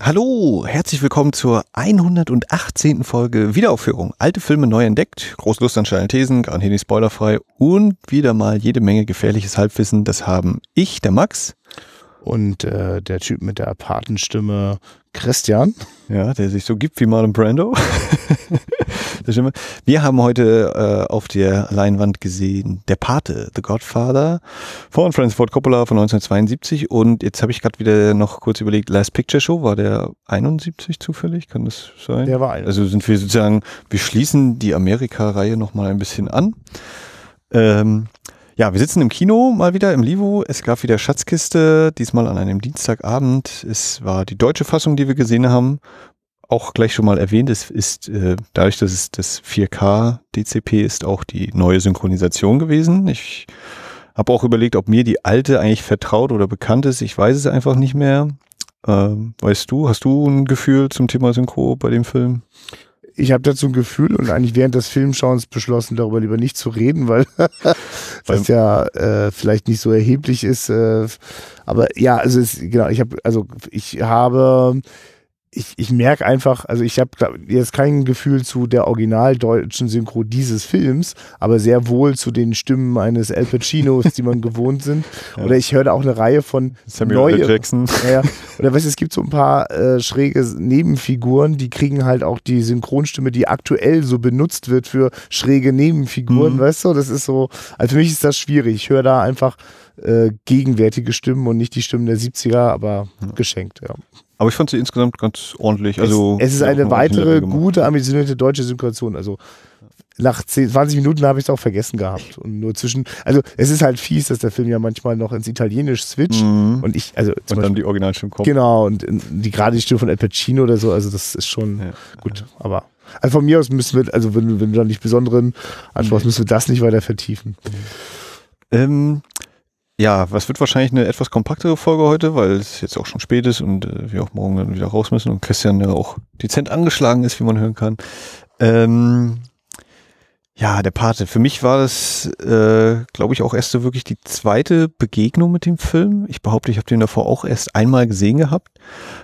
Hallo, herzlich willkommen zur 118. Folge Wiederaufführung. Alte Filme neu entdeckt, große Lust an steilen Thesen, garantiert nicht spoilerfrei und wieder mal jede Menge gefährliches Halbwissen. Das haben ich, der Max. Und äh, der Typ mit der Patenstimme Christian. Ja, der sich so gibt wie Marlon Brando. Wir haben heute äh, auf der Leinwand gesehen Der Pate, The Godfather von Francis Ford Coppola von 1972 und jetzt habe ich gerade wieder noch kurz überlegt, Last Picture Show, war der 71 zufällig? Kann das sein? Der war 71. Also sind wir sozusagen, wir schließen die Amerika-Reihe nochmal ein bisschen an. Ähm, ja, wir sitzen im Kino mal wieder im Livo. Es gab wieder Schatzkiste, diesmal an einem Dienstagabend. Es war die deutsche Fassung, die wir gesehen haben. Auch gleich schon mal erwähnt, es ist äh, dadurch, dass es das 4K DCP ist, auch die neue Synchronisation gewesen. Ich habe auch überlegt, ob mir die alte eigentlich vertraut oder bekannt ist. Ich weiß es einfach nicht mehr. Ähm, weißt du, hast du ein Gefühl zum Thema Synchro bei dem Film? Ich habe dazu ein Gefühl und eigentlich während des Filmschauens beschlossen, darüber lieber nicht zu reden, weil das ja äh, vielleicht nicht so erheblich ist. Äh, aber ja, also es, genau, ich habe, also ich habe ich, ich merke einfach, also ich habe jetzt kein Gefühl zu der originaldeutschen Synchro dieses Films, aber sehr wohl zu den Stimmen eines Al Pacinos, die man gewohnt sind. Ja. Oder ich höre da auch eine Reihe von Samuel neue, Jackson. Ja, oder weißt du, es gibt so ein paar äh, schräge Nebenfiguren, die kriegen halt auch die Synchronstimme, die aktuell so benutzt wird für schräge Nebenfiguren, mhm. weißt du? Das ist so, also für mich ist das schwierig. Ich höre da einfach äh, gegenwärtige Stimmen und nicht die Stimmen der 70er, aber ja. geschenkt, ja. Aber ich fand sie insgesamt ganz ordentlich. Also es, es ist eine weitere gute, ambitionierte deutsche Synchronisation. Also nach 10, 20 Minuten habe ich es auch vergessen gehabt. Und nur zwischen, also es ist halt fies, dass der Film ja manchmal noch ins Italienisch switcht. Mhm. Und ich, also. Und Beispiel, dann die Originalstimme kommt. Genau, und die gerade die Stimme von Al Pacino oder so, also das ist schon ja. gut. Aber also von mir aus müssen wir, also wenn, wenn du da nicht besonderen anschaust, nee. müssen wir das nicht weiter vertiefen. Ähm, ja, was wird wahrscheinlich eine etwas kompaktere Folge heute, weil es jetzt auch schon spät ist und äh, wir auch morgen dann wieder raus müssen und Christian ja auch dezent angeschlagen ist, wie man hören kann. Ähm, ja, der Pate. Für mich war das, äh, glaube ich, auch erst so wirklich die zweite Begegnung mit dem Film. Ich behaupte, ich habe den davor auch erst einmal gesehen gehabt.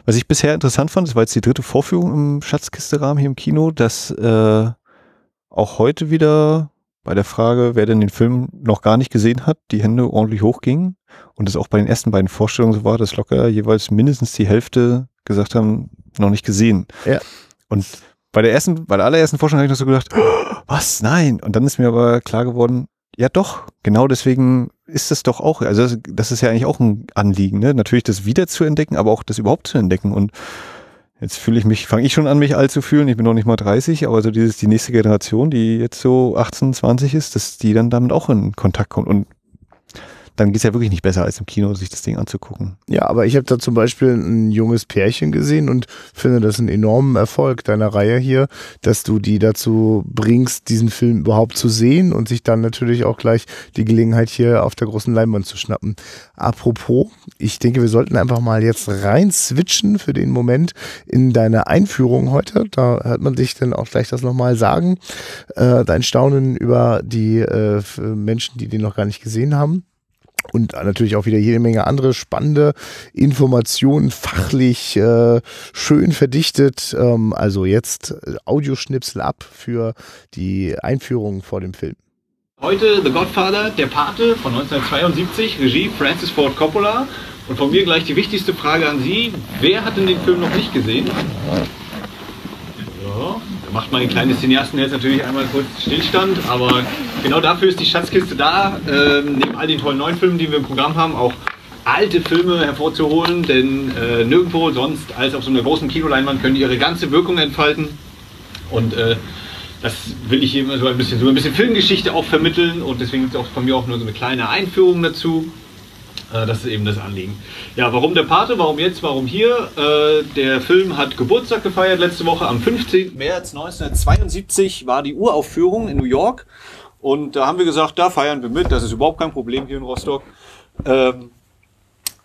Was ich bisher interessant fand, das war jetzt die dritte Vorführung im Schatzkiste-Rahmen hier im Kino, dass äh, auch heute wieder bei der Frage, wer denn den Film noch gar nicht gesehen hat, die Hände ordentlich hochgingen und es auch bei den ersten beiden Vorstellungen so war, dass locker jeweils mindestens die Hälfte gesagt haben, noch nicht gesehen. Ja. Und bei der ersten, bei der allerersten Vorstellung habe ich noch so gedacht, oh, was? Nein. Und dann ist mir aber klar geworden, ja doch, genau deswegen ist das doch auch, also das, das ist ja eigentlich auch ein Anliegen, ne? Natürlich das wieder zu entdecken, aber auch das überhaupt zu entdecken. Und Jetzt fühle ich mich, fange ich schon an, mich alt zu fühlen. Ich bin noch nicht mal 30, aber so dieses, die nächste Generation, die jetzt so 18, 20 ist, dass die dann damit auch in Kontakt kommt. Und dann geht es ja wirklich nicht besser, als im Kino sich das Ding anzugucken. Ja, aber ich habe da zum Beispiel ein junges Pärchen gesehen und finde das einen enormen Erfolg deiner Reihe hier, dass du die dazu bringst, diesen Film überhaupt zu sehen und sich dann natürlich auch gleich die Gelegenheit hier auf der großen Leinwand zu schnappen. Apropos, ich denke, wir sollten einfach mal jetzt rein switchen für den Moment in deine Einführung heute. Da hört man dich dann auch gleich das nochmal sagen. Äh, dein Staunen über die äh, Menschen, die den noch gar nicht gesehen haben und natürlich auch wieder jede Menge andere spannende Informationen, fachlich äh, schön verdichtet. Ähm, also jetzt äh, Audioschnipsel ab für die Einführung vor dem Film. Heute The Godfather, der Pate von 1972, Regie Francis Ford Coppola. Und von mir gleich die wichtigste Frage an Sie. Wer hat denn den Film noch nicht gesehen? Macht man den kleinen Cineasten jetzt natürlich einmal kurz Stillstand, aber genau dafür ist die Schatzkiste da. Ähm, neben all den tollen neuen Filmen, die wir im Programm haben, auch alte Filme hervorzuholen, denn äh, nirgendwo sonst als auf so einer großen Kinoleinwand können die ihre ganze Wirkung entfalten. Und äh, das will ich hier immer so ein bisschen, so ein bisschen Filmgeschichte auch vermitteln und deswegen gibt es auch von mir auch nur so eine kleine Einführung dazu. Äh, das ist eben das Anliegen. Ja, warum der Pate? Warum jetzt? Warum hier? Äh, der Film hat Geburtstag gefeiert letzte Woche. Am 15. März 1972 war die Uraufführung in New York. Und da haben wir gesagt, da feiern wir mit. Das ist überhaupt kein Problem hier in Rostock. Ähm,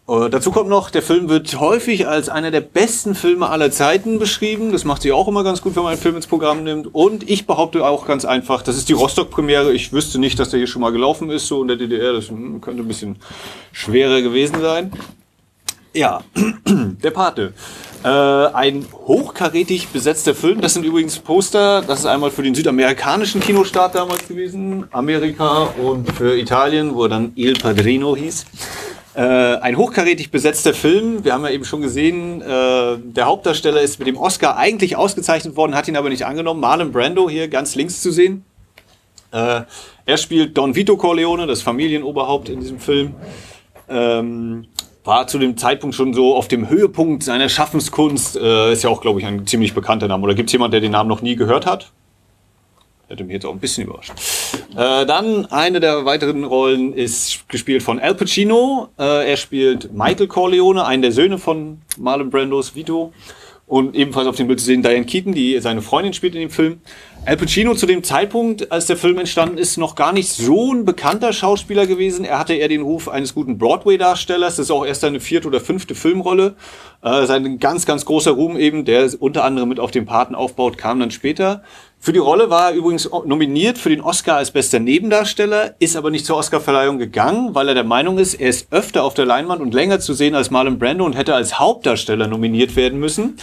äh, dazu kommt noch, der Film wird häufig als einer der besten Filme aller Zeiten beschrieben. Das macht sich auch immer ganz gut, wenn man einen Film ins Programm nimmt. Und ich behaupte auch ganz einfach, das ist die Rostock-Premiere. Ich wüsste nicht, dass der hier schon mal gelaufen ist, so in der DDR. Das hm, könnte ein bisschen schwerer gewesen sein. Ja, der Pate. Äh, ein hochkarätig besetzter Film. Das sind übrigens Poster. Das ist einmal für den südamerikanischen Kinostart damals gewesen, Amerika und für Italien, wo er dann Il Padrino hieß. Äh, ein hochkarätig besetzter Film. Wir haben ja eben schon gesehen, äh, der Hauptdarsteller ist mit dem Oscar eigentlich ausgezeichnet worden, hat ihn aber nicht angenommen. Marlon Brando hier ganz links zu sehen. Äh, er spielt Don Vito Corleone, das Familienoberhaupt in diesem Film. Ähm, war zu dem Zeitpunkt schon so auf dem Höhepunkt seiner Schaffenskunst. Äh, ist ja auch, glaube ich, ein ziemlich bekannter Name. Oder gibt es jemanden, der den Namen noch nie gehört hat? Hätte mich jetzt auch ein bisschen überrascht. Äh, dann eine der weiteren Rollen ist gespielt von Al Pacino. Äh, er spielt Michael Corleone, einen der Söhne von Marlon Brandos Vito. Und ebenfalls auf dem Bild zu sehen Diane Keaton, die seine Freundin spielt in dem Film. Al Pacino zu dem Zeitpunkt, als der Film entstanden ist, noch gar nicht so ein bekannter Schauspieler gewesen. Er hatte eher den Ruf eines guten Broadway-Darstellers. Das ist auch erst seine vierte oder fünfte Filmrolle. Äh, sein ganz, ganz großer Ruhm eben, der unter anderem mit auf dem Paten aufbaut, kam dann später. Für die Rolle war er übrigens nominiert für den Oscar als bester Nebendarsteller, ist aber nicht zur Oscarverleihung gegangen, weil er der Meinung ist, er ist öfter auf der Leinwand und länger zu sehen als Marlon Brando und hätte als Hauptdarsteller nominiert werden müssen.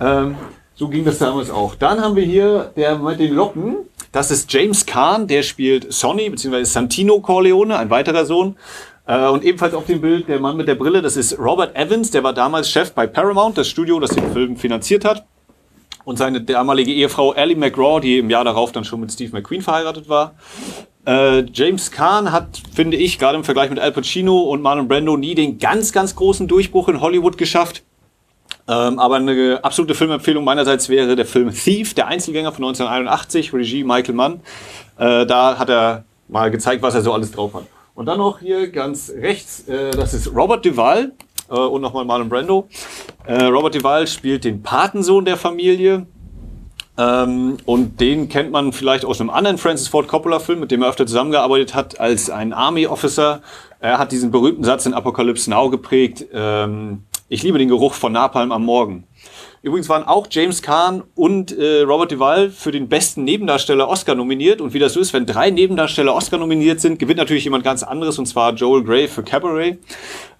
Ähm, so ging das damals auch. Dann haben wir hier der mit den Locken. Das ist James Kahn, der spielt Sonny bzw. Santino Corleone, ein weiterer Sohn. Äh, und ebenfalls auf dem Bild der Mann mit der Brille, das ist Robert Evans, der war damals Chef bei Paramount, das Studio, das den Film finanziert hat. Und seine damalige Ehefrau Ellie McGraw, die im Jahr darauf dann schon mit Steve McQueen verheiratet war. Äh, James Kahn hat, finde ich, gerade im Vergleich mit Al Pacino und Marlon Brando nie den ganz, ganz großen Durchbruch in Hollywood geschafft. Ähm, aber eine absolute Filmempfehlung meinerseits wäre der Film Thief, der Einzelgänger von 1981, Regie Michael Mann. Äh, da hat er mal gezeigt, was er so alles drauf hat. Und dann noch hier ganz rechts, äh, das ist Robert Duvall äh, und nochmal Marlon Brando. Äh, Robert Duvall spielt den Patensohn der Familie. Ähm, und den kennt man vielleicht aus einem anderen Francis Ford Coppola Film, mit dem er öfter zusammengearbeitet hat, als ein Army Officer. Er hat diesen berühmten Satz in Apocalypse Now geprägt. Ähm, ich liebe den Geruch von Napalm am Morgen. Übrigens waren auch James Caan und äh, Robert Duvall für den besten Nebendarsteller Oscar nominiert. Und wie das so ist, wenn drei Nebendarsteller Oscar nominiert sind, gewinnt natürlich jemand ganz anderes, und zwar Joel Grey für Cabaret.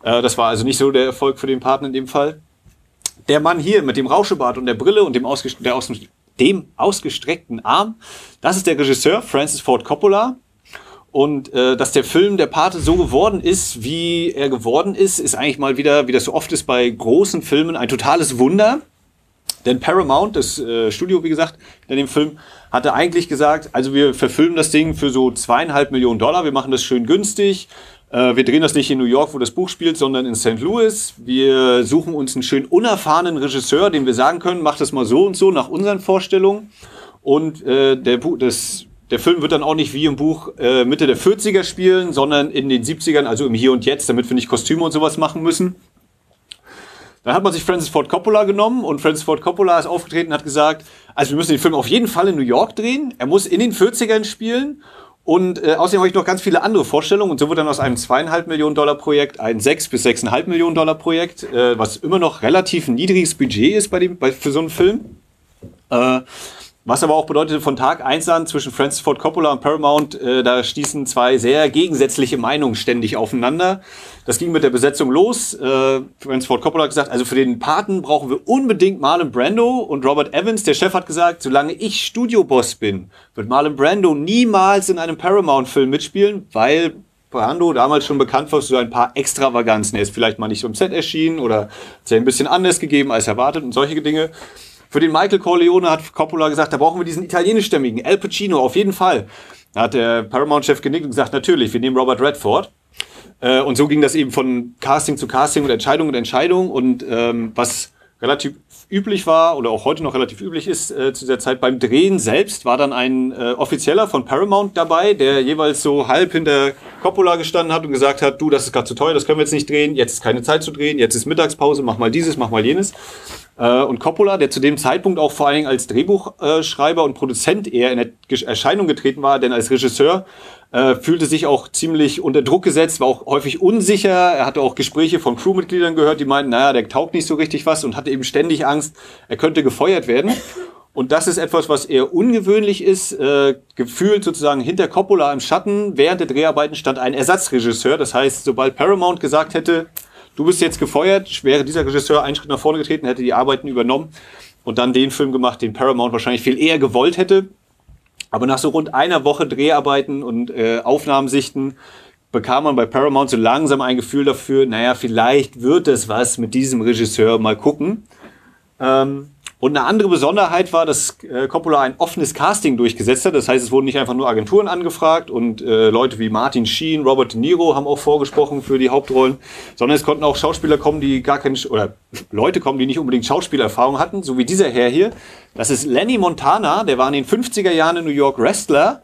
Äh, das war also nicht so der Erfolg für den Partner in dem Fall. Der Mann hier mit dem Rauschebart und der Brille und dem, ausgest aus dem ausgestreckten Arm, das ist der Regisseur Francis Ford Coppola. Und äh, dass der Film Der Pate so geworden ist, wie er geworden ist, ist eigentlich mal wieder, wie das so oft ist bei großen Filmen, ein totales Wunder. Denn Paramount, das äh, Studio, wie gesagt, in dem Film, hatte eigentlich gesagt, also wir verfilmen das Ding für so zweieinhalb Millionen Dollar, wir machen das schön günstig, äh, wir drehen das nicht in New York, wo das Buch spielt, sondern in St. Louis. Wir suchen uns einen schön unerfahrenen Regisseur, dem wir sagen können, mach das mal so und so nach unseren Vorstellungen. Und äh, der, das der Film wird dann auch nicht wie im Buch äh, Mitte der 40er spielen, sondern in den 70ern, also im Hier und Jetzt, damit wir nicht Kostüme und sowas machen müssen. Dann hat man sich Francis Ford Coppola genommen und Francis Ford Coppola ist aufgetreten und hat gesagt, also wir müssen den Film auf jeden Fall in New York drehen. Er muss in den 40ern spielen und äh, außerdem habe ich noch ganz viele andere Vorstellungen und so wird dann aus einem zweieinhalb Millionen Dollar Projekt ein sechs bis sechseinhalb Millionen Dollar Projekt, äh, was immer noch relativ niedriges Budget ist bei dem, bei, für so einen Film. Äh, was aber auch bedeutet, von Tag 1 an zwischen Francis Ford Coppola und Paramount, äh, da stießen zwei sehr gegensätzliche Meinungen ständig aufeinander. Das ging mit der Besetzung los. Äh, Francis Ford Coppola hat gesagt, also für den Paten brauchen wir unbedingt Marlon Brando. Und Robert Evans, der Chef, hat gesagt, solange ich Studioboss bin, wird Marlon Brando niemals in einem Paramount-Film mitspielen, weil Brando damals schon bekannt war für so ein paar Extravaganzen. Er ist vielleicht mal nicht so im Set erschienen oder hat sich ein bisschen anders gegeben als erwartet und solche Dinge. Für den Michael Corleone hat Coppola gesagt, da brauchen wir diesen italienischstämmigen, Al Pacino, auf jeden Fall. Da hat der Paramount-Chef genickt und gesagt, natürlich, wir nehmen Robert Redford. Äh, und so ging das eben von Casting zu Casting und Entscheidung und Entscheidung. Und ähm, was relativ üblich war oder auch heute noch relativ üblich ist äh, zu der Zeit beim Drehen selbst, war dann ein äh, Offizieller von Paramount dabei, der jeweils so halb hinter Coppola gestanden hat und gesagt hat, du, das ist gerade zu teuer, das können wir jetzt nicht drehen, jetzt ist keine Zeit zu drehen, jetzt ist Mittagspause, mach mal dieses, mach mal jenes. Äh, und Coppola, der zu dem Zeitpunkt auch vor allen Dingen als Drehbuchschreiber und Produzent eher in Erscheinung getreten war, denn als Regisseur äh, fühlte sich auch ziemlich unter Druck gesetzt, war auch häufig unsicher. Er hatte auch Gespräche von Crewmitgliedern gehört, die meinten, naja, der taugt nicht so richtig was und hatte eben ständig Angst, er könnte gefeuert werden. Und das ist etwas, was eher ungewöhnlich ist. Äh, gefühlt sozusagen hinter Coppola im Schatten während der Dreharbeiten stand ein Ersatzregisseur. Das heißt, sobald Paramount gesagt hätte, du bist jetzt gefeuert, wäre dieser Regisseur einen Schritt nach vorne getreten, hätte die Arbeiten übernommen und dann den Film gemacht, den Paramount wahrscheinlich viel eher gewollt hätte. Aber nach so rund einer Woche Dreharbeiten und äh, Aufnahmensichten bekam man bei Paramount so langsam ein Gefühl dafür, naja, vielleicht wird es was mit diesem Regisseur, mal gucken. Ähm, und eine andere Besonderheit war, dass äh, Coppola ein offenes Casting durchgesetzt hat. Das heißt, es wurden nicht einfach nur Agenturen angefragt und äh, Leute wie Martin Sheen, Robert De Niro haben auch vorgesprochen für die Hauptrollen, sondern es konnten auch Schauspieler kommen, die gar keinen, oder Leute kommen, die nicht unbedingt Schauspielerfahrung hatten, so wie dieser Herr hier. Das ist Lenny Montana, der war in den 50er Jahren in New York Wrestler.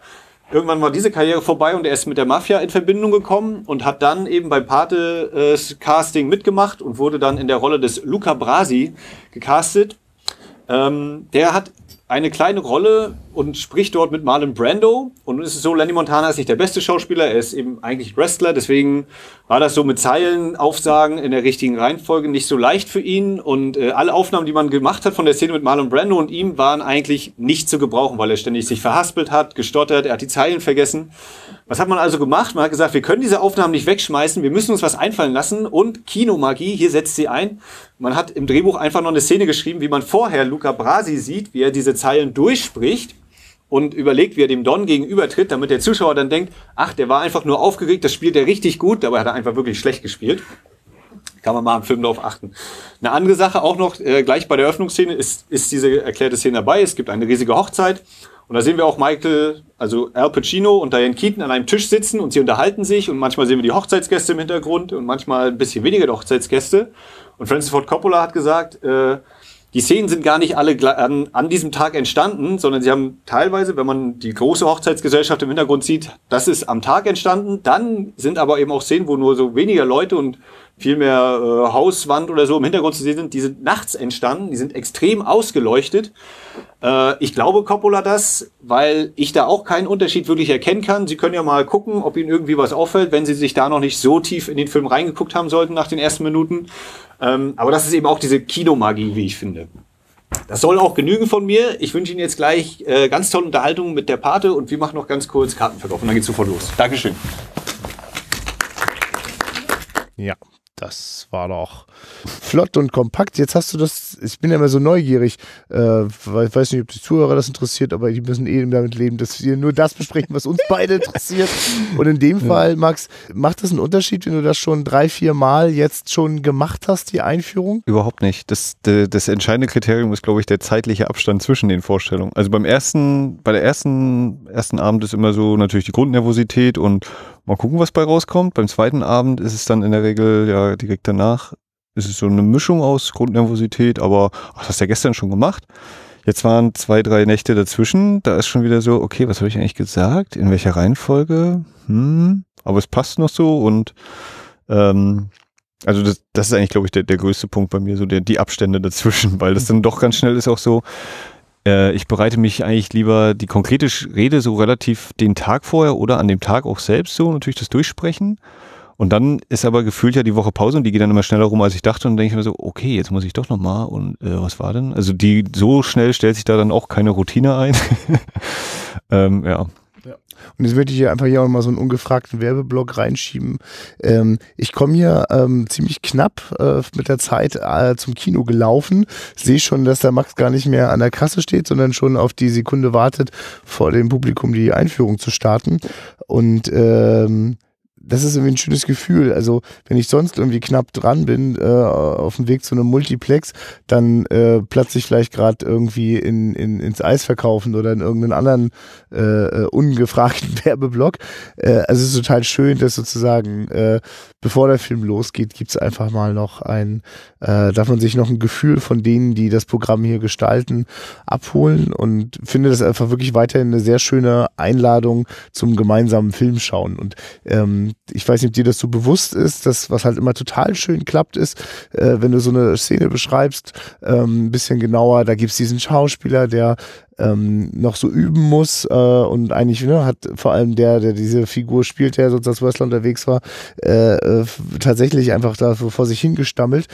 Irgendwann war diese Karriere vorbei und er ist mit der Mafia in Verbindung gekommen und hat dann eben beim Pate-Casting äh, mitgemacht und wurde dann in der Rolle des Luca Brasi gecastet. Ähm, der hat eine kleine Rolle und spricht dort mit Marlon Brando. Und es ist so, Lenny Montana ist nicht der beste Schauspieler, er ist eben eigentlich Wrestler. Deswegen war das so mit Zeilen aufsagen in der richtigen Reihenfolge nicht so leicht für ihn. Und äh, alle Aufnahmen, die man gemacht hat von der Szene mit Marlon Brando und ihm, waren eigentlich nicht zu gebrauchen, weil er ständig sich verhaspelt hat, gestottert, er hat die Zeilen vergessen. Was hat man also gemacht? Man hat gesagt, wir können diese Aufnahmen nicht wegschmeißen, wir müssen uns was einfallen lassen und Kinomagie, hier setzt sie ein. Man hat im Drehbuch einfach noch eine Szene geschrieben, wie man vorher Luca Brasi sieht, wie er diese Zeilen durchspricht und überlegt, wie er dem Don gegenübertritt, damit der Zuschauer dann denkt, ach, der war einfach nur aufgeregt, das spielt er richtig gut, dabei hat er einfach wirklich schlecht gespielt. Kann man mal im Film darauf achten. Eine andere Sache auch noch, äh, gleich bei der Öffnungsszene ist, ist diese erklärte Szene dabei. Es gibt eine riesige Hochzeit und da sehen wir auch Michael, also Al Pacino und Diane Keaton an einem Tisch sitzen und sie unterhalten sich und manchmal sehen wir die Hochzeitsgäste im Hintergrund und manchmal ein bisschen weniger die Hochzeitsgäste. Und Francis Ford Coppola hat gesagt, äh, die Szenen sind gar nicht alle an, an diesem Tag entstanden, sondern sie haben teilweise, wenn man die große Hochzeitsgesellschaft im Hintergrund sieht, das ist am Tag entstanden. Dann sind aber eben auch Szenen, wo nur so weniger Leute und viel mehr äh, Hauswand oder so im Hintergrund zu sehen sind. Die sind nachts entstanden, die sind extrem ausgeleuchtet. Äh, ich glaube Coppola das, weil ich da auch keinen Unterschied wirklich erkennen kann. Sie können ja mal gucken, ob Ihnen irgendwie was auffällt, wenn Sie sich da noch nicht so tief in den Film reingeguckt haben sollten nach den ersten Minuten. Ähm, aber das ist eben auch diese Kinomagie, wie ich finde. Das soll auch genügen von mir. Ich wünsche Ihnen jetzt gleich äh, ganz tolle Unterhaltung mit der Pate und wir machen noch ganz kurz Kartenverkauf und dann geht's sofort los. Dankeschön. Ja, das war doch flott und kompakt. Jetzt hast du das, ich bin ja immer so neugierig, äh, ich weiß nicht, ob die Zuhörer das interessiert, aber die müssen eh damit leben, dass wir nur das besprechen, was uns beide interessiert. Und in dem Fall, Max, macht das einen Unterschied, wenn du das schon drei, vier Mal jetzt schon gemacht hast, die Einführung? Überhaupt nicht. Das, das entscheidende Kriterium ist, glaube ich, der zeitliche Abstand zwischen den Vorstellungen. Also beim ersten, bei der ersten, ersten Abend ist immer so natürlich die Grundnervosität und Mal gucken, was bei rauskommt. Beim zweiten Abend ist es dann in der Regel ja direkt danach. Ist es so eine Mischung aus Grundnervosität, aber ach, das hast du ja gestern schon gemacht. Jetzt waren zwei, drei Nächte dazwischen. Da ist schon wieder so, okay, was habe ich eigentlich gesagt? In welcher Reihenfolge? Hm, aber es passt noch so und ähm, also das, das ist eigentlich, glaube ich, der, der größte Punkt bei mir, so der, die Abstände dazwischen, weil das dann doch ganz schnell ist auch so, äh, ich bereite mich eigentlich lieber die konkrete Rede so relativ den Tag vorher oder an dem Tag auch selbst so natürlich das durchsprechen. Und dann ist aber gefühlt ja die Woche Pause und die geht dann immer schneller rum, als ich dachte. Und dann denke ich mir so, okay, jetzt muss ich doch nochmal. Und äh, was war denn? Also die so schnell stellt sich da dann auch keine Routine ein. ähm, ja. Und jetzt möchte ich hier einfach hier auch mal so einen ungefragten Werbeblock reinschieben. Ähm, ich komme hier ähm, ziemlich knapp äh, mit der Zeit äh, zum Kino gelaufen. Sehe schon, dass der Max gar nicht mehr an der Kasse steht, sondern schon auf die Sekunde wartet, vor dem Publikum die Einführung zu starten. Und ähm, das ist irgendwie ein schönes Gefühl. Also wenn ich sonst irgendwie knapp dran bin, äh, auf dem Weg zu einem Multiplex, dann äh, platze ich vielleicht gerade irgendwie in, in, ins Eis verkaufen oder in irgendeinen anderen äh, äh ungefragten Werbeblock. Äh, also es ist total schön, dass sozusagen, äh, bevor der Film losgeht, gibt's einfach mal noch ein, äh, darf man sich noch ein Gefühl von denen, die das Programm hier gestalten, abholen und finde das einfach wirklich weiterhin eine sehr schöne Einladung zum gemeinsamen Filmschauen. Und ähm, ich weiß nicht, ob dir das so bewusst ist, dass was halt immer total schön klappt ist, äh, wenn du so eine Szene beschreibst, ähm, ein bisschen genauer, da gibt's diesen Schauspieler, der ähm, noch so üben muss äh, und eigentlich ne, hat vor allem der, der diese Figur spielt, der sonst als Wrestler unterwegs war, äh, äh, tatsächlich einfach da vor sich hingestammelt.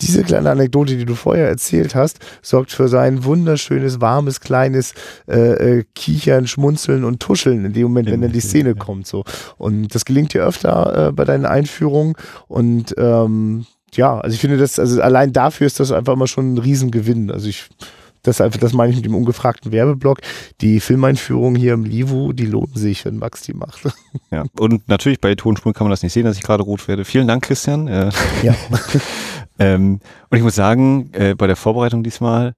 Diese kleine Anekdote, die du vorher erzählt hast, sorgt für sein wunderschönes, warmes, kleines äh, äh, Kichern, Schmunzeln und Tuscheln in dem Moment, wenn dann die Szene kommt. So. Und das gelingt dir öfter äh, bei deinen Einführungen und ähm, ja, also ich finde das, also allein dafür ist das einfach immer schon ein Riesengewinn. Also ich, das einfach, das meine ich mit dem ungefragten Werbeblock. Die Filmeinführungen hier im Livo, die lohnen sich, wenn Max die macht. Ja, und natürlich bei Tonspuren kann man das nicht sehen, dass ich gerade rot werde. Vielen Dank, Christian. Äh, Ja. ähm, und ich muss sagen, äh, bei der Vorbereitung diesmal,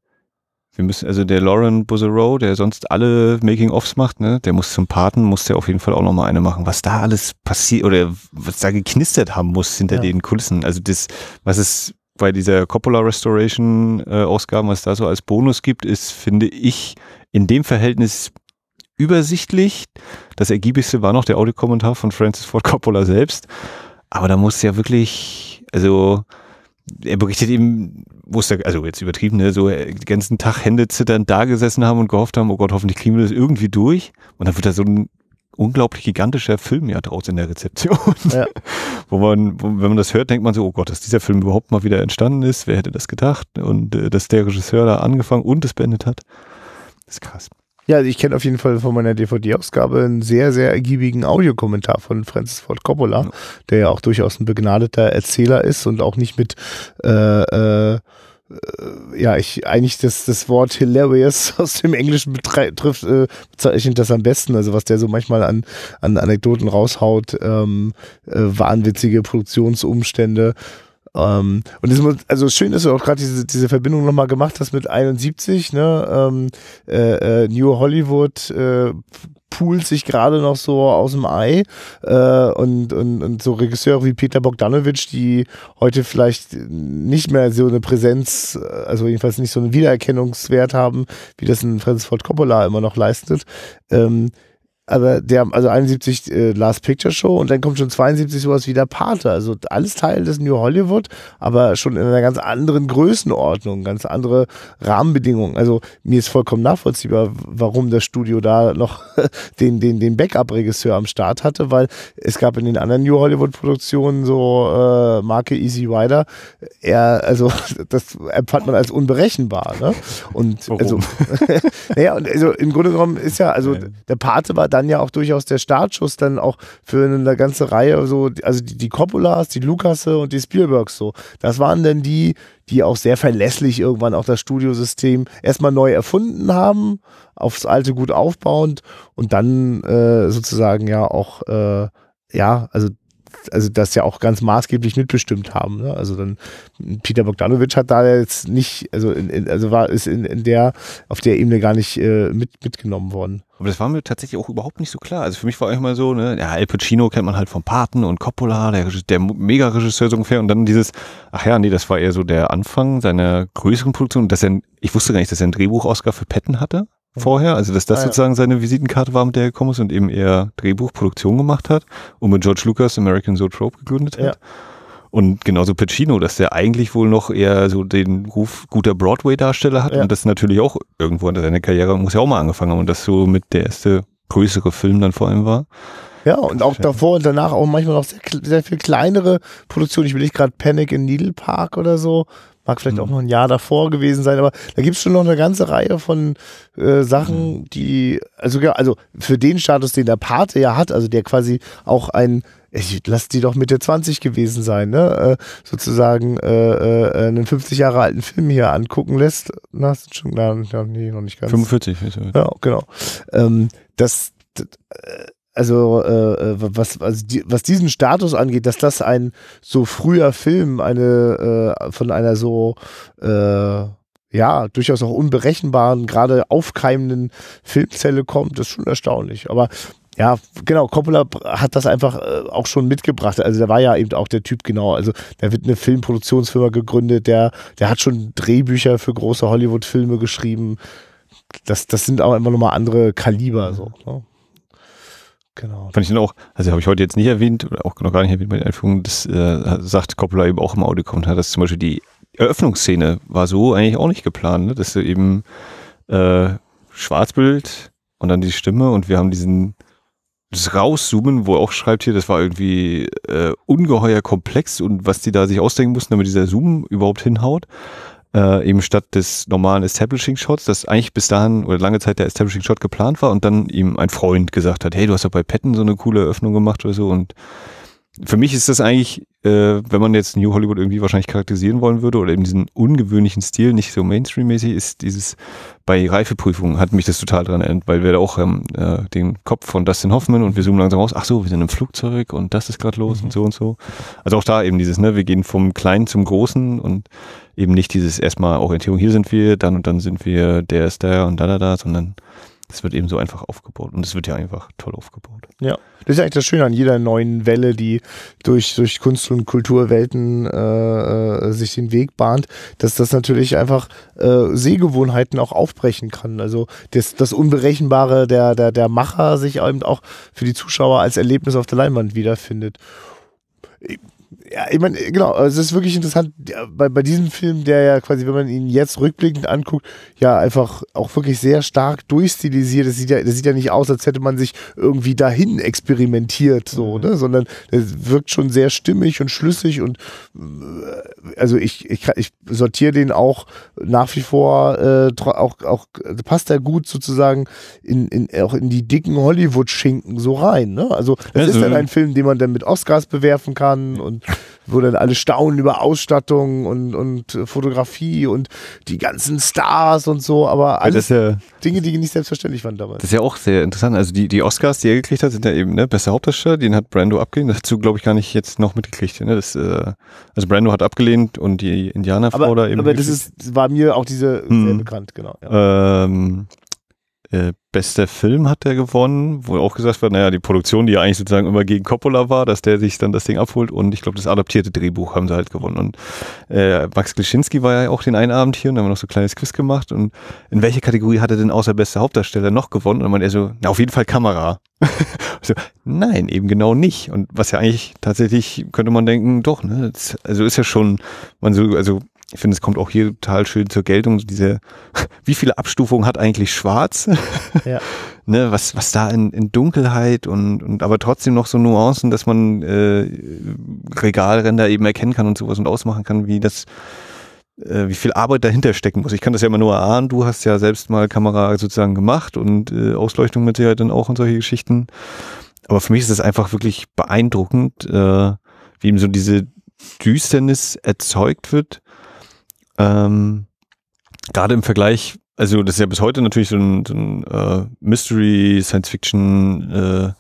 wir müssen, also der Lauren Buzzerow, der sonst alle Making-ofs macht, ne, der muss zum Paten, muss der auf jeden Fall auch nochmal eine machen. Was da alles passiert oder was da geknistert haben muss hinter Ja. den Kulissen. Also das, was es bei dieser Coppola Restoration äh, Ausgaben, was da so als Bonus gibt, ist, finde ich, in dem Verhältnis übersichtlich. Das ergiebigste war noch der Audiokommentar von Francis Ford Coppola selbst. Aber da muss ja wirklich, also er berichtet eben, muss er, also jetzt übertrieben, ne, so äh, den ganzen Tag Hände zitternd da gesessen haben und gehofft haben, oh Gott, hoffentlich kriegen wir das irgendwie durch. Und dann wird da so ein unglaublich gigantischer Film ja draus in der Rezeption. Ja. Wo man, wo, wenn man das hört, denkt man so, oh Gott, dass dieser Film überhaupt mal wieder entstanden ist. Wer hätte das gedacht? Und äh, dass der Regisseur da angefangen und es beendet hat. Das ist krass. Ja, also ich kenne auf jeden Fall von meiner DVD-Ausgabe einen sehr, sehr ergiebigen Audiokommentar von Francis Ford Coppola, der ja auch durchaus ein begnadeter Erzähler ist und auch nicht mit äh, äh, äh, ja, ich eigentlich das, das Wort hilarious aus dem Englischen betrifft, äh, bezeichnet das am besten. Also was der so manchmal an, an Anekdoten raushaut, ähm, äh, wahnwitzige Produktionsumstände. Ähm, und das, also schön, dass du auch gerade diese, diese Verbindung nochmal gemacht hast mit 71, ne? Ähm, äh, äh, New Hollywood äh, poolt sich gerade noch so aus dem Ei äh, und, und, und so Regisseure wie Peter Bogdanovich, die heute vielleicht nicht mehr so eine Präsenz, also jedenfalls nicht so einen Wiedererkennungswert haben, wie das ein Francis Ford Coppola immer noch leistet. Ähm, aber der, also 71 äh, Last Picture Show und dann kommt schon 72 sowas wie der Pate. Also alles Teil des New Hollywood, aber schon in einer ganz anderen Größenordnung, ganz andere Rahmenbedingungen. Also mir ist vollkommen nachvollziehbar, warum das Studio da noch den, den, den Backup-Regisseur am Start hatte, weil es gab in den anderen New Hollywood-Produktionen so äh, Marke Easy Rider, er, also das empfand man als unberechenbar. Ne? Und Warum? also naja, und also im Grunde genommen ist ja, also der Pate war dann ja auch durchaus der Startschuss dann auch für eine ganze Reihe so, also die, die Coppolas, die Lucasse und die Spielbergs so. Das waren dann die, die auch sehr verlässlich irgendwann auch das Studiosystem erstmal neu erfunden haben, aufs alte gut aufbauend und dann äh, sozusagen ja auch, äh, ja, also also das ja auch ganz maßgeblich mitbestimmt haben. Ne? Also dann Peter Bogdanovich hat da jetzt nicht, also in, in, also war ist in, in der auf der Ebene gar nicht äh, mit mitgenommen worden. Aber das war mir tatsächlich auch überhaupt nicht so klar. Also für mich war eigentlich mal so, ne, ja, Al Pacino kennt man halt vom Paten und Coppola, der, der Mega-Regisseur so ungefähr. Und dann dieses, ach ja, nee, das war eher so der Anfang seiner größeren Produktion. Dass er, ich wusste gar nicht, dass er einen Drehbuch-Oscar für Patton hatte vorher. Also dass das Ah, ja. sozusagen seine Visitenkarte war, mit der er gekommen ist und eben eher Drehbuchproduktion gemacht hat und mit George Lucas American Zoetrope gegründet hat. Ja. Und genauso Pacino, dass der eigentlich wohl noch eher so den Ruf guter Broadway-Darsteller hat Ja. und das natürlich auch irgendwo in seiner Karriere muss ja auch mal angefangen haben und das so mit der erste größere Film dann vor allem war. Ja, und auch davor und danach auch manchmal noch sehr, sehr viel kleinere Produktionen. Ich will nicht gerade Panic in Needle Park oder so. Mag vielleicht Mhm. auch noch ein Jahr davor gewesen sein, aber da gibt's schon noch eine ganze Reihe von äh, Sachen, die, also, ja, also für den Status, den der Pate ja hat, also der quasi auch ein, ich lass die doch Mitte 20 gewesen sein, ne? Äh, sozusagen äh, äh, einen 50 Jahre alten Film hier angucken lässt. Na, sind schon, na, nee, noch nicht ganz. 45. ist er. Ja, genau. Ähm, das, d- äh, also äh, äh, was, also was diesen Status angeht, dass das ein so früher Film eine äh, von einer so äh, ja durchaus auch unberechenbaren, gerade aufkeimenden Filmzelle kommt, das ist schon erstaunlich. Aber ja, genau, Coppola hat das einfach äh, auch schon mitgebracht. Also der war ja eben auch der Typ, genau. Also da wird eine Filmproduktionsfirma gegründet, der, der hat schon Drehbücher für große Hollywood-Filme geschrieben. Das, das sind auch immer nochmal andere Kaliber, so. Ne? Genau. Fand ich dann auch, also habe ich heute jetzt nicht erwähnt, oder auch noch gar nicht erwähnt bei der Einführung, das äh, sagt Coppola eben auch im Audiokommentar, dass zum Beispiel die Eröffnungsszene war so eigentlich auch nicht geplant, ne? dass du eben äh, Schwarzbild und dann die Stimme und wir haben diesen das Rauszoomen, wo er auch schreibt hier, das war irgendwie äh, ungeheuer komplex und was die da sich ausdenken mussten, damit dieser Zoom überhaupt hinhaut. Äh, eben statt des normalen Establishing Shots, das eigentlich bis dahin oder lange Zeit der Establishing Shot geplant war und dann ihm ein Freund gesagt hat, hey, du hast doch bei Patton so eine coole Eröffnung gemacht oder so und für mich ist das eigentlich, äh, wenn man jetzt New Hollywood irgendwie wahrscheinlich charakterisieren wollen würde oder eben diesen ungewöhnlichen Stil, nicht so Mainstream-mäßig, ist dieses, bei Reifeprüfungen hat mich das total dran erinnert, weil wir da auch ähm, äh, den Kopf von Dustin Hoffman und wir zoomen langsam raus, ach so, wir sind im Flugzeug und das ist gerade los mhm. und so und so. Also auch da eben dieses, ne, wir gehen vom Kleinen zum Großen und eben nicht dieses erstmal Orientierung, hier sind wir, dann und dann sind wir, der ist der und da, da, da, sondern es wird eben so einfach aufgebaut und es wird ja einfach toll aufgebaut. Ja, das ist eigentlich das Schöne an jeder neuen Welle, die durch, durch Kunst- und Kulturwelten äh, äh, sich den Weg bahnt, dass das natürlich einfach äh, Sehgewohnheiten auch aufbrechen kann. Also das, das Unberechenbare der, der, der Macher sich eben auch für die Zuschauer als Erlebnis auf der Leinwand wiederfindet ja, ich meine, genau, also es ist wirklich interessant, bei, bei diesem Film, der ja quasi, wenn man ihn jetzt rückblickend anguckt, ja einfach auch wirklich sehr stark durchstilisiert. Das sieht ja, das sieht ja nicht aus, als hätte man sich irgendwie dahin experimentiert, so, mhm. ne? Sondern es wirkt schon sehr stimmig und schlüssig und äh, also ich, ich, ich sortiere den auch nach wie vor äh, auch, auch passt er gut sozusagen in, in, auch in die dicken Hollywood-Schinken so rein. Ne? Also das also, ist dann ein Film, den man dann mit Oscars bewerfen kann und wo dann alle staunen über Ausstattung und, und Fotografie und die ganzen Stars und so, aber alles ja, Dinge, die nicht selbstverständlich waren damals. Das ist ja auch sehr interessant. Also die, die Oscars, die er gekriegt hat, sind ja eben ne, bester Hauptdarsteller, den hat Brando abgelehnt. Du, glaube ich, gar nicht jetzt noch mitgekriegt. Ne? Das, äh, also Brando hat abgelehnt und die Indianerfrau aber, da eben. Aber das ist, war mir auch diese hm. sehr bekannt, genau. Ja. Ähm, äh, bester Film hat er gewonnen, wo auch gesagt wird, naja, die Produktion, die ja eigentlich sozusagen immer gegen Coppola war, dass der sich dann das Ding abholt und ich glaube, das adaptierte Drehbuch haben sie halt gewonnen. Und äh, Max Klischinski war ja auch den einen Abend hier und haben wir noch so ein kleines Quiz gemacht und in welche Kategorie hat er denn außer bester Hauptdarsteller noch gewonnen? Und dann meinte er so, na, auf jeden Fall Kamera. so, nein, eben genau nicht. Und was ja eigentlich tatsächlich, könnte man denken, doch, ne, das, also ist ja schon, man so, also ich finde, es kommt auch hier total schön zur Geltung, diese, wie viele Abstufungen hat eigentlich Schwarz? Ja. ne, was, was da in, in Dunkelheit und, und aber trotzdem noch so Nuancen, dass man äh, Regalränder eben erkennen kann und sowas und ausmachen kann, wie das, äh, wie viel Arbeit dahinter stecken muss. Ich kann das ja immer nur erahnen, du hast ja selbst mal Kamera sozusagen gemacht und äh, Ausleuchtung mit Sicherheit dann auch und solche Geschichten. Aber für mich ist es einfach wirklich beeindruckend, äh, wie eben so diese Düsternis erzeugt wird ähm, Gerade im Vergleich, also das ist ja bis heute natürlich so ein, so ein äh, Mystery, Science-Fiction, äh,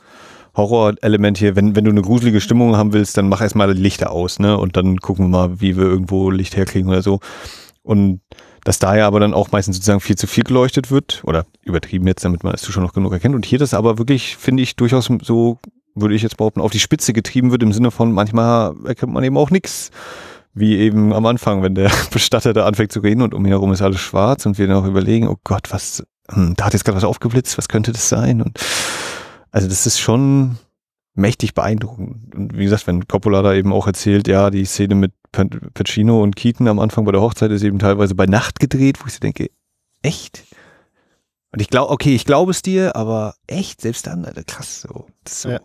Horror-Element hier. Wenn, wenn du eine gruselige Stimmung haben willst, dann mach erstmal Lichter aus, ne? Und dann gucken wir mal, wie wir irgendwo Licht herkriegen oder so. Und dass da ja aber dann auch meistens sozusagen viel zu viel geleuchtet wird oder übertrieben jetzt, damit man es schon noch genug erkennt. Und hier das aber wirklich, finde ich, durchaus so, würde ich jetzt behaupten, auf die Spitze getrieben wird im Sinne von manchmal erkennt man eben auch nichts wie eben am Anfang, wenn der Bestatter da anfängt zu reden und um ihn herum ist alles schwarz und wir dann auch überlegen, oh Gott, was, hm, da hat jetzt gerade was aufgeblitzt, was könnte das sein? Und also das ist schon mächtig beeindruckend. Und wie gesagt, wenn Coppola da eben auch erzählt, ja, die Szene mit Pacino und Keaton am Anfang bei der Hochzeit ist eben teilweise bei Nacht gedreht, wo ich so denke, echt? Und ich glaube, okay, ich glaube es dir, aber echt, selbst dann, Alter, krass, so. So. Ja.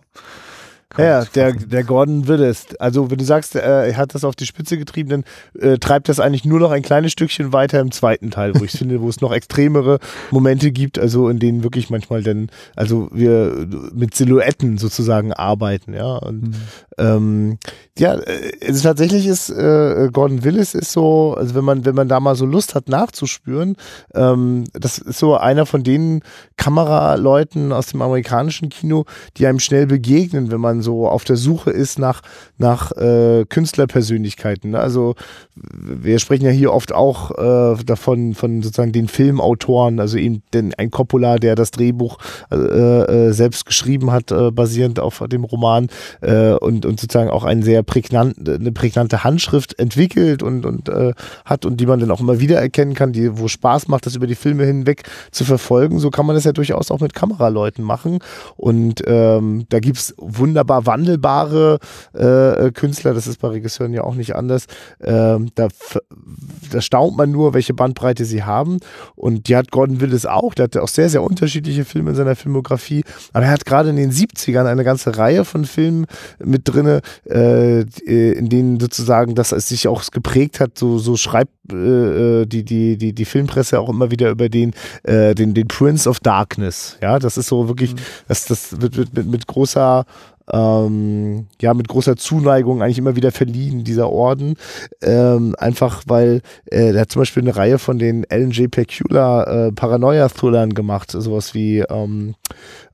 Ja, der, der Gordon Willis. Also, wenn du sagst, äh, er hat das auf die Spitze getrieben, dann äh, treibt das eigentlich nur noch ein kleines Stückchen weiter im zweiten Teil, wo ich finde, wo es noch extremere Momente gibt, also in denen wirklich manchmal dann, also wir mit Silhouetten sozusagen arbeiten, ja. Und mhm. ähm, ja, also tatsächlich ist äh, Gordon Willis ist so, also wenn man, wenn man da mal so Lust hat nachzuspüren, ähm, das ist so einer von den Kameraleuten aus dem amerikanischen Kino, die einem schnell begegnen, wenn man so auf der Suche ist nach, nach äh, Künstlerpersönlichkeiten. Ne? Also wir sprechen ja hier oft auch äh, davon, von sozusagen den Filmautoren, also eben den, ein Coppola, der das Drehbuch äh, äh, selbst geschrieben hat, äh, basierend auf dem Roman äh, und, und sozusagen auch ein sehr prägnant, eine prägnante Handschrift entwickelt und, und hat und die man dann auch immer wieder erkennen kann, die, wo Spaß macht, das über die Filme hinweg zu verfolgen. So kann man das ja durchaus auch mit Kameraleuten machen. Und ähm, da gibt's wunderbar wandelbare äh, Künstler, das ist bei Regisseuren ja auch nicht anders. Ähm, da, da staunt man nur, welche Bandbreite sie haben. Und die hat Gordon Willis auch. Der hatte auch sehr, sehr unterschiedliche Filme in seiner Filmografie. Aber er hat gerade in den 70ern eine ganze Reihe von Filmen mit drinne, äh, in denen sozusagen das sich auch geprägt hat, so, so schreibt äh, die, die, die, die Filmpresse auch immer wieder über den, äh, den, den Prince of Darkness. Ja, das ist so wirklich, mhm. das, das wird, wird mit, mit großer ähm, ja mit großer Zuneigung eigentlich immer wieder verliehen, dieser Orden. Ähm, einfach weil äh, der hat zum Beispiel eine Reihe von den Alan J. Pecula äh, Paranoia-Thrillern gemacht, sowas wie ähm,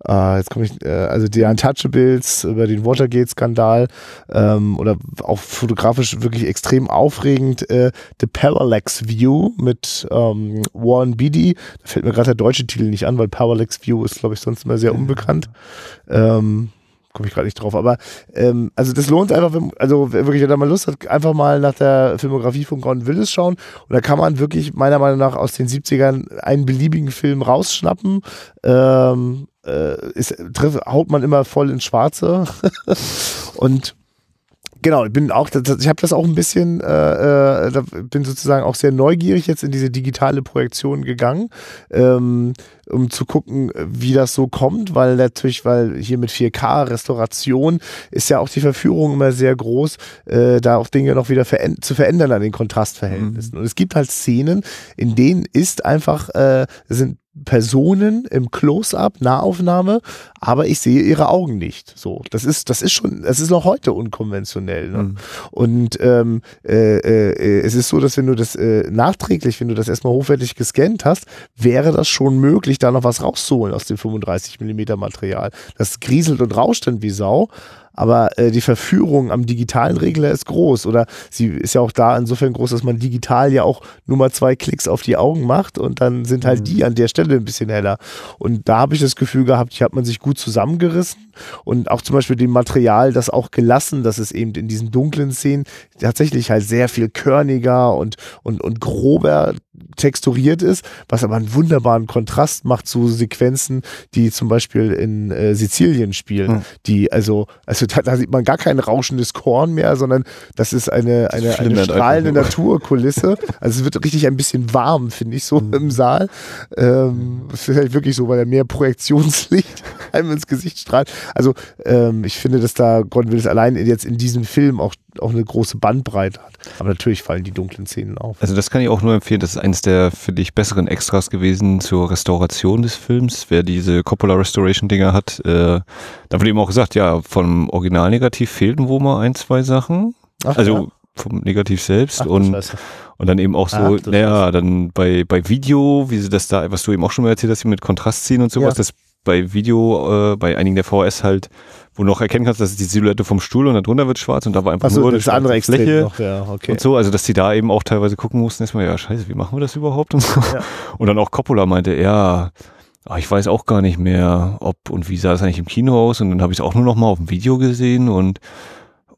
äh, jetzt komme ich, äh, also die Untouchables über den Watergate-Skandal ähm, oder auch fotografisch wirklich extrem aufregend äh, The Parallax View mit ähm, Warren Beatty. Da fällt mir gerade der deutsche Titel nicht an, weil Parallax View ist, glaube ich, sonst immer sehr unbekannt. Ähm, komme ich gerade nicht drauf. Aber ähm, also das lohnt einfach, wenn, also wirklich, wenn man Lust hat, einfach mal nach der Filmografie von Gordon Willis schauen. Und da kann man wirklich meiner Meinung nach aus den 70ern einen beliebigen Film rausschnappen. Ähm, äh, ist, triff, haut man immer voll ins Schwarze. und genau, ich bin auch, ich habe das auch ein bisschen, äh, äh, bin sozusagen auch sehr neugierig jetzt in diese digitale Projektion gegangen, ähm, um zu gucken, wie das so kommt, weil natürlich, weil hier mit 4K Restauration ist ja auch die Verführung immer sehr groß, äh, da auch Dinge noch wieder veränd zu verändern an den Kontrastverhältnissen. Mhm. Und es gibt halt Szenen, in denen ist einfach, äh, sind Personen im Close-up, Nahaufnahme, aber ich sehe ihre Augen nicht. So, das ist, das ist schon, das ist noch heute unkonventionell. Ne? Mhm. Und ähm, äh, äh, es ist so, dass wenn du das äh, nachträglich, wenn du das erstmal hochwertig gescannt hast, wäre das schon möglich, da noch was rauszuholen aus dem 35 mm Material. Das grieselt und rauscht dann wie Sau aber äh, die Verführung am digitalen Regler ist groß oder sie ist ja auch da insofern groß, dass man digital ja auch nur mal zwei Klicks auf die Augen macht und dann sind halt mhm. die an der Stelle ein bisschen heller. Und da habe ich das Gefühl gehabt, hier hat man sich gut zusammengerissen und auch zum Beispiel dem Material das auch gelassen, dass es eben in diesen dunklen Szenen tatsächlich halt sehr viel körniger und, und, und grober texturiert ist, was aber einen wunderbaren Kontrast macht zu Sequenzen, die zum Beispiel in äh, Sizilien spielen, mhm. die also, also da, da, sieht man gar kein rauschendes Korn mehr, sondern das ist eine, eine, eine strahlende Naturkulisse. Also es wird richtig ein bisschen warm, finde ich, so mhm. im Saal. Ähm, ist halt wirklich so, weil er mehr Projektionslicht einem ins Gesicht strahlt. Also ähm, ich finde, dass da Gordon Willis allein jetzt in diesem Film auch auch eine große Bandbreite hat. Aber natürlich fallen die dunklen Szenen auf. Also das kann ich auch nur empfehlen. Das ist eines der für dich besseren Extras gewesen zur Restauration des Films. Wer diese Coppola Restoration Dinger hat, äh, da wurde eben auch gesagt, ja, vom Originalnegativ fehlten wohl mal ein, zwei Sachen. Ach, also ja? vom Negativ selbst Ach, und und dann eben auch so, Ach, naja, dann bei bei Video, wie sie das da, was du eben auch schon mal erzählt hast, mit Kontrastziehen und sowas, ja. das bei Video, äh, bei einigen der VS halt wo du noch erkennen kannst, das ist die Silhouette vom Stuhl und darunter wird schwarz und da war einfach so, nur das eine andere Fläche noch, ja, okay. und so, also dass die da eben auch teilweise gucken mussten, erstmal, ja scheiße, wie machen wir das überhaupt und so. Ja. Und dann auch Coppola meinte, ja, ah, ich weiß auch gar nicht mehr, ob und wie sah es eigentlich im Kino aus und dann habe ich es auch nur noch mal auf dem Video gesehen und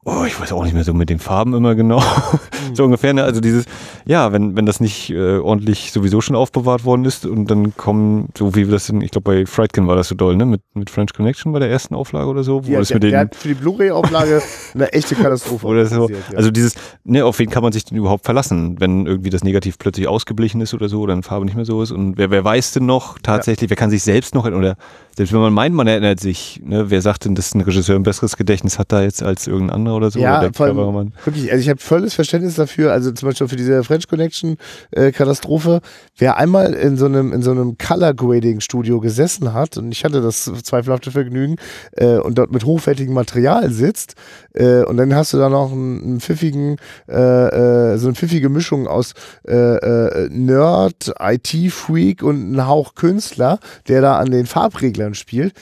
oh, ich weiß auch nicht mehr so mit den Farben immer genau. Mhm. so ungefähr, ne? Also dieses, ja, wenn, wenn das nicht äh, ordentlich sowieso schon aufbewahrt worden ist und dann kommen, so wie wir das in, ich glaube bei Friedkin war das so doll, ne? Mit, mit French Connection bei der ersten Auflage oder so. Wo ja, das der, mit den, der hat für die Blu-ray-Auflage eine echte Katastrophe. oder so. Ja. Also dieses, ne, auf wen kann man sich denn überhaupt verlassen, wenn irgendwie das Negativ plötzlich ausgeblichen ist oder so oder eine Farbe nicht mehr so ist und wer, wer weiß denn noch tatsächlich, ja. wer kann sich selbst noch, oder selbst wenn man meint, man erinnert sich, ne, wer sagt denn, dass ein Regisseur ein besseres Gedächtnis hat da jetzt als irgendein anderer oder so? Ja, oder vor allem, wirklich, also ich habe volles Verständnis dafür, also zum Beispiel für diese French Connection äh, Katastrophe, wer einmal in so einem in so einem Color Grading Studio gesessen hat und ich hatte das zweifelhafte Vergnügen äh, und dort mit hochwertigem Material sitzt äh, und dann hast du da noch einen, einen pfiffigen äh, äh, so eine pfiffige Mischung aus äh, Nerd, IT Freak und ein Hauch Künstler, der da an den Farbreglern spielt,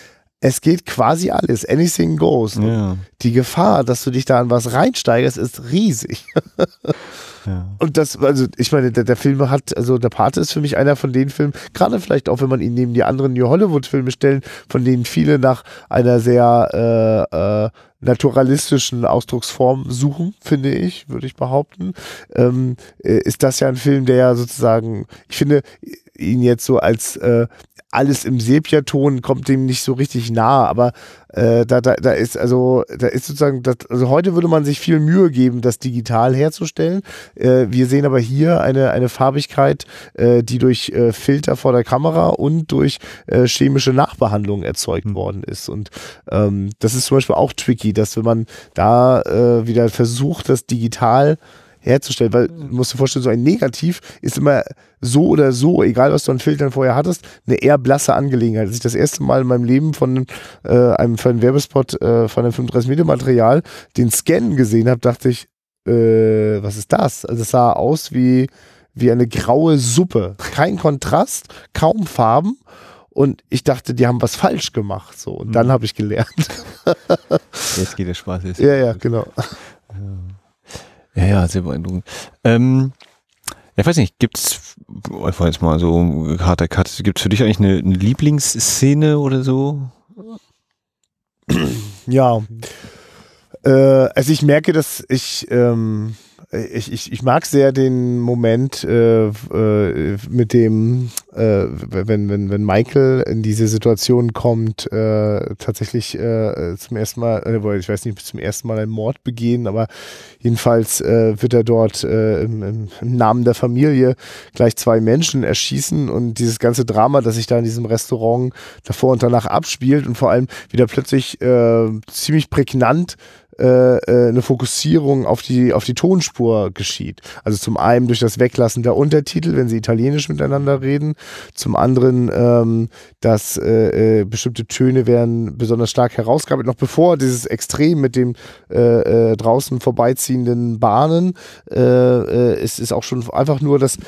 es geht quasi alles. Anything goes. Ja. Die Gefahr, dass du dich da an was reinsteigerst, ist riesig. ja. Und das, also ich meine, der, der, Film hat, also der Pate ist für mich einer von den Filmen, gerade vielleicht auch, wenn man ihn neben die anderen New Hollywood-Filme stellen, von denen viele nach einer sehr äh, äh, naturalistischen Ausdrucksform suchen, finde ich, würde ich behaupten, ähm, äh, ist das ja ein Film, der ja sozusagen, ich finde ihn jetzt so als äh, alles im Sepiaton kommt dem nicht so richtig nah, aber äh, da, da, da ist also, da ist sozusagen, das, also heute würde man sich viel Mühe geben, das digital herzustellen. Äh, wir sehen aber hier eine, eine Farbigkeit, äh, die durch äh, Filter vor der Kamera und durch äh, chemische Nachbehandlung erzeugt mhm. worden ist. Und ähm, das ist zum Beispiel auch tricky, dass wenn man da äh, wieder versucht, das digital herzustellen, weil du musst dir vorstellen, so ein Negativ ist immer so oder so, egal was du an Filtern vorher hattest, eine eher blasse Angelegenheit. Als ich das erste Mal in meinem Leben von äh, einem, von einem Werbespot äh, von einem 35 mm Material den Scan gesehen habe, dachte ich, äh, was ist das? Also es sah aus wie, wie eine graue Suppe. Kein Kontrast, kaum Farben. Und ich dachte, die haben was falsch gemacht. So. Und dann Mhm. habe ich gelernt. Jetzt geht der Spaß. Jetzt. ja, ja, genau. Ja, ja, sehr beeindruckend. Ähm, ja, ich weiß nicht, gibt's, einfach jetzt mal so harter Cut, gibt's für dich eigentlich eine, eine Lieblingsszene oder so? Ja. Äh, also ich merke, dass ich, ähm, ich, ich, ich mag sehr den Moment äh, äh, mit dem, äh, wenn, wenn, wenn Michael in diese Situation kommt, äh, tatsächlich äh, zum ersten Mal, äh, ich weiß nicht, zum ersten Mal einen Mord begehen, aber jedenfalls wird er dort im, im, Namen der Familie gleich zwei Menschen erschießen und dieses ganze Drama, das sich da in diesem Restaurant davor und danach abspielt und vor allem wieder plötzlich ziemlich prägnant eine Fokussierung auf die, auf die Tonspur geschieht. Also zum einen durch das Weglassen der Untertitel, wenn sie italienisch miteinander reden, zum anderen, ähm, dass äh, äh, bestimmte Töne werden besonders stark herausgearbeitet, noch bevor dieses Extrem mit dem äh, äh, draußen vorbeiziehenden Bahnen, äh, äh, es ist auch schon einfach nur das,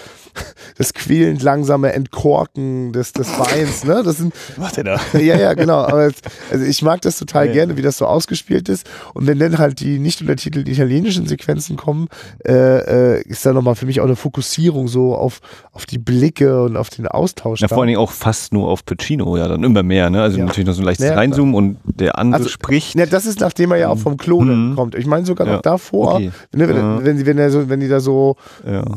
das quälend langsame Entkorken des, des Weins, ne? Das sind, Was macht er da? ja, ja, genau. Aber es, also ich mag das total Ja, gerne, wie das so ausgespielt ist. Und wenn dann halt die nicht untertitelten italienischen Sequenzen kommen, äh, äh, ist da nochmal für mich auch eine Fokussierung so auf, auf die Blicke und auf den Austausch. Ja, vor allen Dingen auch fast nur auf Pacino, ja, dann immer mehr, ne? Also Ja. natürlich noch so ein leichtes Ja. Reinzoomen und der andere Also, spricht. Ja, das ist, nachdem er ja auch vom Klonen Mhm. kommt. Ich meine sogar noch davor, Okay. ne, wenn, wenn, wenn, er so, wenn die da so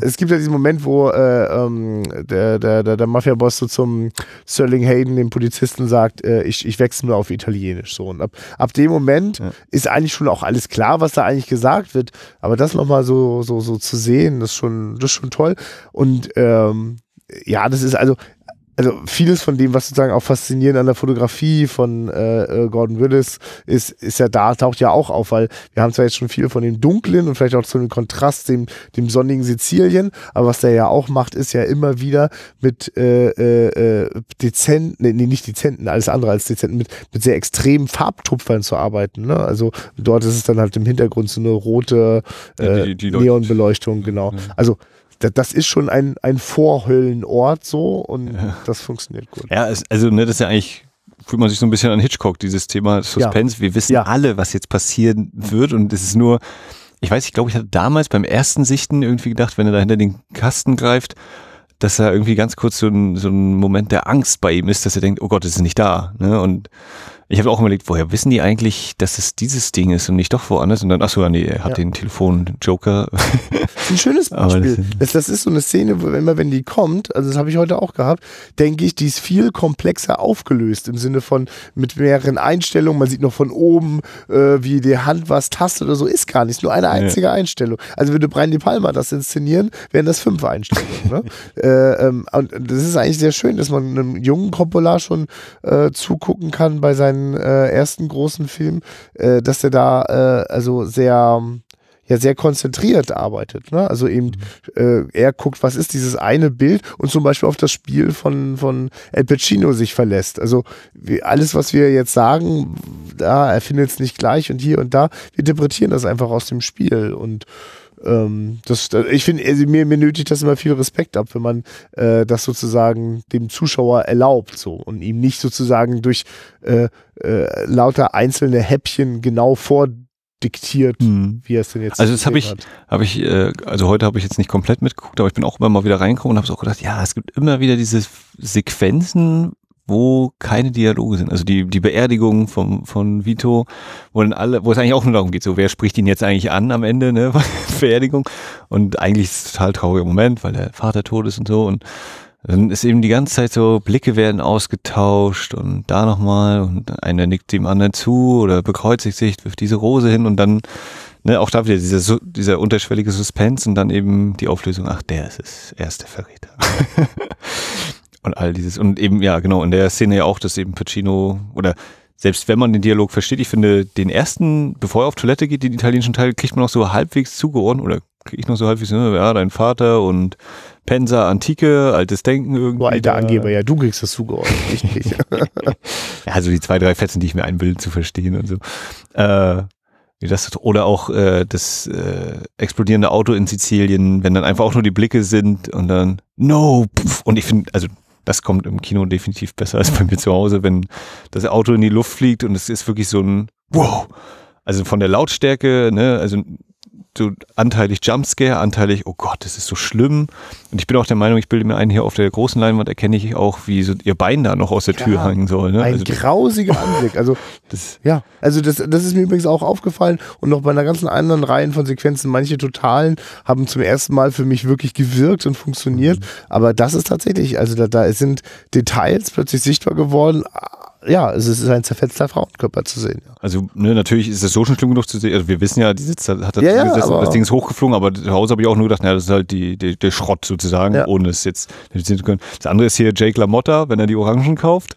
es gibt ja diesen Moment, wo äh, ähm, der, der, der, der Mafia-Boss so zum Sterling Hayden, dem Polizisten, sagt, äh, ich, ich wechsle nur auf Italienisch. So. Und ab, ab dem Moment Ja. ist eigentlich schon auch alles klar, was da eigentlich gesagt wird. Aber das nochmal so, so, so zu sehen, das ist schon, das ist schon toll. Und ähm, ja, das ist also. Also vieles von dem, was sozusagen auch faszinierend an der Fotografie von äh, äh, Gordon Willis ist, ist ja da, taucht ja auch auf, weil wir haben zwar jetzt schon viel von dem Dunklen und vielleicht auch zu dem Kontrast, dem, dem sonnigen Sizilien, aber was der ja auch macht, ist ja immer wieder mit äh, äh, äh, dezenten, nee, nicht dezenten, alles andere als dezenten, mit, mit sehr extremen Farbtupfern zu arbeiten. Ne? Also dort ist es dann halt im Hintergrund so eine rote Ja, äh, die- die leuchtet. Neonbeleuchtung, genau. Ja. Also da- das ist schon ein, ein Vorhöllenort so und Ja. das funktioniert gut. Ja, es, also ne, das ist ja eigentlich, fühlt man sich so ein bisschen an Hitchcock, dieses Thema Suspense. Wir wissen Ja. alle, was jetzt passieren wird und es ist nur, ich weiß, ich glaube, ich hatte damals beim ersten Sichten irgendwie gedacht, wenn er da hinter den Kasten greift, dass er irgendwie ganz kurz so ein, so ein Moment der Angst bei ihm ist, dass er denkt, oh Gott, es ist nicht da. Ne? Und ich habe auch überlegt, woher wissen die eigentlich, dass es dieses Ding ist und nicht doch woanders? Und dann, ach so, nee, er hat Ja. den Telefon-Joker. Ein schönes Beispiel. Das, das ist so eine Szene, wo immer wenn die kommt, also das habe ich heute auch gehabt, denke ich, die ist viel komplexer aufgelöst im Sinne von mit mehreren Einstellungen. Man sieht noch von oben, äh, wie die Hand was tastet oder so, ist gar nicht. Nur eine einzige Einstellung. Also würde Brian De Palma das inszenieren, wären das fünf Einstellungen. ne? äh, ähm, und das ist eigentlich sehr schön, dass man einem jungen Coppola schon äh, zugucken kann bei seinen äh, ersten großen Filmen, äh, dass er da äh, also sehr ja sehr konzentriert arbeitet. Ne? Also eben, äh, er guckt, was ist dieses eine Bild und zum Beispiel auf das Spiel von, von El Pacino sich verlässt. Also wie, alles, was wir jetzt sagen, da, er findet es nicht gleich und hier und da, wir interpretieren das einfach aus dem Spiel und ähm, das, ich finde, also mir, mir nötigt das immer viel Respekt ab, wenn man äh, das sozusagen dem Zuschauer erlaubt so und ihm nicht sozusagen durch äh, äh, lauter einzelne Häppchen genau vordiktiert, wie er es denn jetzt Also das habe ich, habe ich, äh, also heute habe ich jetzt nicht komplett mitgeguckt, aber ich bin auch immer mal wieder reingekommen und habe auch gedacht, ja, es gibt immer wieder diese Sequenzen, wo keine Dialoge sind. Also die, die Beerdigung vom, von Vito, wo dann alle, wo es eigentlich auch nur darum geht, so wer spricht ihn jetzt eigentlich an am Ende, ne, Beerdigung. Und eigentlich ist es total trauriger Moment, weil der Vater tot ist und so. Und dann ist eben die ganze Zeit so, Blicke werden ausgetauscht und da nochmal und einer nickt dem anderen zu oder bekreuzigt sich, wirft diese Rose hin und dann, ne, auch da wieder dieser, dieser unterschwellige Suspense und dann eben die Auflösung, ach, der ist es, er ist der Verräter. und all dieses, und eben, ja, genau, in der Szene ja auch, dass eben Pacino oder selbst wenn man den Dialog versteht, ich finde, den ersten, bevor er auf Toilette geht, den italienischen Teil, kriegt man auch so halbwegs zugeordnet oder kriege ich noch so halbwegs, ne, ja, dein Vater und Pensa, Antike, altes Denken irgendwie. Du alter. Angeber, ja, du kriegst das zugeordnet, ich nicht. Ja, also die zwei, drei Fetzen, die ich mir einbilde zu verstehen und so. Äh, wie das, oder auch äh, das äh, explodierende Auto in Sizilien, wenn dann einfach auch nur die Blicke sind und dann no, puff, und ich finde, also das kommt im Kino definitiv besser als bei mir zu Hause, wenn das Auto in die Luft fliegt und es ist wirklich so ein wow. Also von der Lautstärke, ne, also so anteilig Jumpscare, anteilig, oh Gott, das ist so schlimm. Und ich bin auch der Meinung, ich bilde mir ein, hier auf der großen Leinwand erkenne ich auch, wie so ihr Bein da noch aus der Tür Ja, hängen soll. Ne? Ein Also, grausiger Anblick. Also, das, ja, also das, das ist mir übrigens auch aufgefallen und noch bei einer ganzen anderen Reihen von Sequenzen. Manche Totalen haben zum ersten Mal für mich wirklich gewirkt und funktioniert. Aber das ist tatsächlich, also da, da sind Details plötzlich sichtbar geworden. Ja, es ist ein zerfetzter Frauenkörper zu sehen. Ja. Also, ne, natürlich ist es so schon schlimm genug zu sehen. Also, wir wissen ja, die sitzt, hat da Ja, gesessen, das Ding ist hochgeflogen, aber zu Hause habe ich auch nur gedacht, naja, das ist halt die, die, der Schrott sozusagen, ohne es jetzt identifizieren zu können. Das andere ist hier Jake LaMotta, wenn er die Orangen kauft.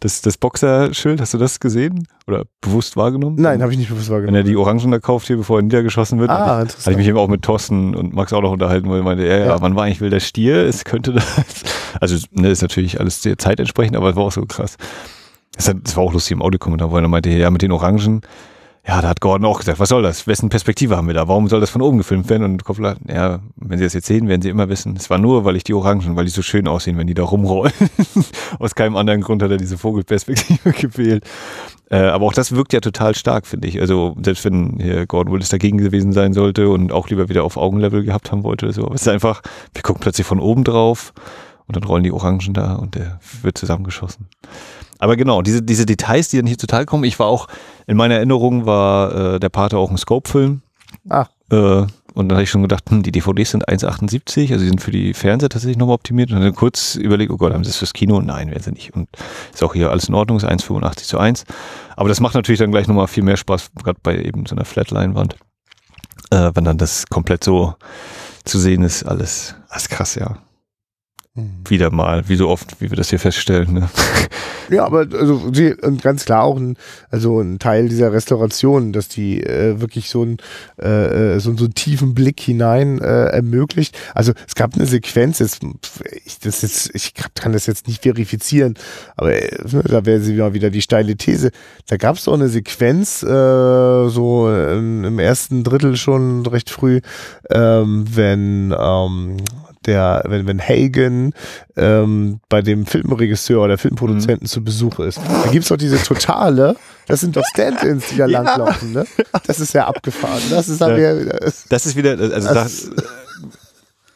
Das, das Boxerschild, hast du das gesehen? Oder bewusst wahrgenommen? Nein, habe ich nicht bewusst Wenn er wahrgenommen. die Orangen da kauft, hier, bevor er niedergeschossen wird. Ah, hatte ich, hatte ich mich eben auch mit Thorsten und Max auch noch unterhalten, wo er meinte, ja, ja, Ja. wann war eigentlich will der Stier? Es könnte das. Also, ne, ist natürlich alles sehr zeitentsprechend, aber es war auch so krass. Das war auch lustig im Audiokommentar, wo er meinte, ja, mit den Orangen, ja, da hat Gordon auch gesagt, was soll das? Wessen Perspektive haben wir da? Warum soll das von oben gefilmt werden? Und Koppler, ja, wenn Sie das jetzt sehen, werden Sie immer wissen, es war nur, weil ich die Orangen, weil die so schön aussehen, wenn die da rumrollen. Aus keinem anderen Grund hat er diese Vogelperspektive gewählt. Äh, aber auch das wirkt ja total stark, finde ich. Also, selbst wenn hier Gordon Willis dagegen gewesen sein sollte und auch lieber wieder auf Augenlevel gehabt haben wollte, so. Aber es ist einfach, wir gucken plötzlich von oben drauf und dann rollen die Orangen da und der wird zusammengeschossen. Aber genau, diese, diese Details, die dann hier total kommen. Ich war auch, in meiner Erinnerung war äh, der Pate auch ein Scope-Film. Ah. Äh, und dann habe ich schon gedacht, hm, die DVDs sind 1,78, also die sind für die Fernseher tatsächlich nochmal optimiert. Und dann kurz überlegt, oh Gott, haben sie das fürs Kino? Nein, werden sie nicht. Und ist auch hier alles in Ordnung, ist 1,85 zu 1. Aber das macht natürlich dann gleich nochmal viel mehr Spaß, gerade bei eben so einer Flatleinwand. Äh, wenn dann das komplett so zu sehen ist, alles, alles krass, ja. Hm. Wieder mal, wie so oft, wie wir das hier feststellen. Ne? Ja, aber also sie- und ganz klar auch ein, also ein Teil dieser Restauration, dass die äh, wirklich so einen äh, äh, so, so einen tiefen Blick hinein äh, ermöglicht. Also es gab eine Sequenz, jetzt, ich, das jetzt, ich kann das jetzt nicht verifizieren, aber äh, da wäre sie wieder, wieder die steile These. Da gab es doch eine Sequenz, äh, so im, im ersten Drittel schon recht früh, ähm, wenn ähm, der, wenn, wenn Hagen ähm, bei dem Filmregisseur oder Filmproduzenten zu Besuch ist. Da gibt's doch diese totale, das sind doch Stand-ins, die da Ja. langlaufen, ne? Das ist ja abgefahren. Das ist Ja. wieder, das, Das ist wieder, also Das- das,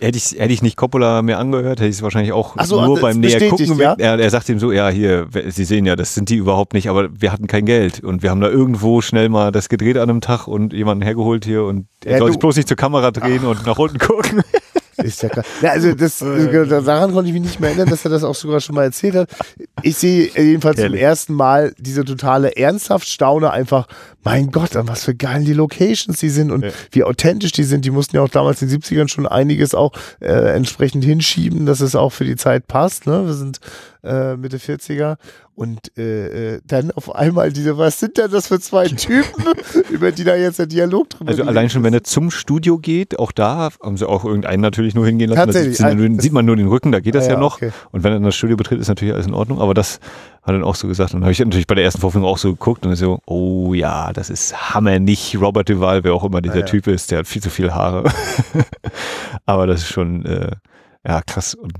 hätte ich, hätte ich nicht Coppola mehr angehört, hätte ich es wahrscheinlich auch Ach so, nur beim näher gucken. ja? Er, er sagt ihm so, ja, hier, Sie sehen ja, das sind die überhaupt nicht, aber wir hatten kein Geld und wir haben da irgendwo schnell mal das gedreht an einem Tag und jemanden hergeholt hier und er Ja, soll sich bloß nicht zur Kamera drehen und nach unten gucken. ist ja klar. Ja, also das, daran konnte ich mich nicht mehr erinnern, dass er das auch sogar schon mal erzählt hat. Ich sehe jedenfalls zum Herrlich. ersten Mal diese totale ernsthaft staune einfach, mein Gott, an was für geilen die Locations die sind und Ja. wie authentisch die sind. Die mussten ja auch damals in den 70ern schon einiges auch äh, entsprechend hinschieben, dass es auch für die Zeit passt. Ne? Wir sind äh, Mitte 40er und äh, äh, dann auf einmal diese, was sind denn das für zwei Typen, über die da jetzt der Dialog drüber Also allein schon, ist? wenn er zum Studio geht, auch da haben sie auch irgendeinen natürlich nur hingehen lassen. Da Tatsächlich, sieht, ein- nur, sieht man nur den Rücken, da geht das Ah, ja, ja, noch. okay. Und wenn er das Studio betritt, ist natürlich alles in Ordnung. Aber das hat er dann auch so gesagt. Und dann habe ich natürlich bei der ersten Vorführung auch so geguckt und so, oh ja, das ist Hammer, nicht Robert Duval, wer auch immer dieser Ah, ja. Typ ist, der hat viel zu viel Haare. aber das ist schon, äh, ja, krass. Und,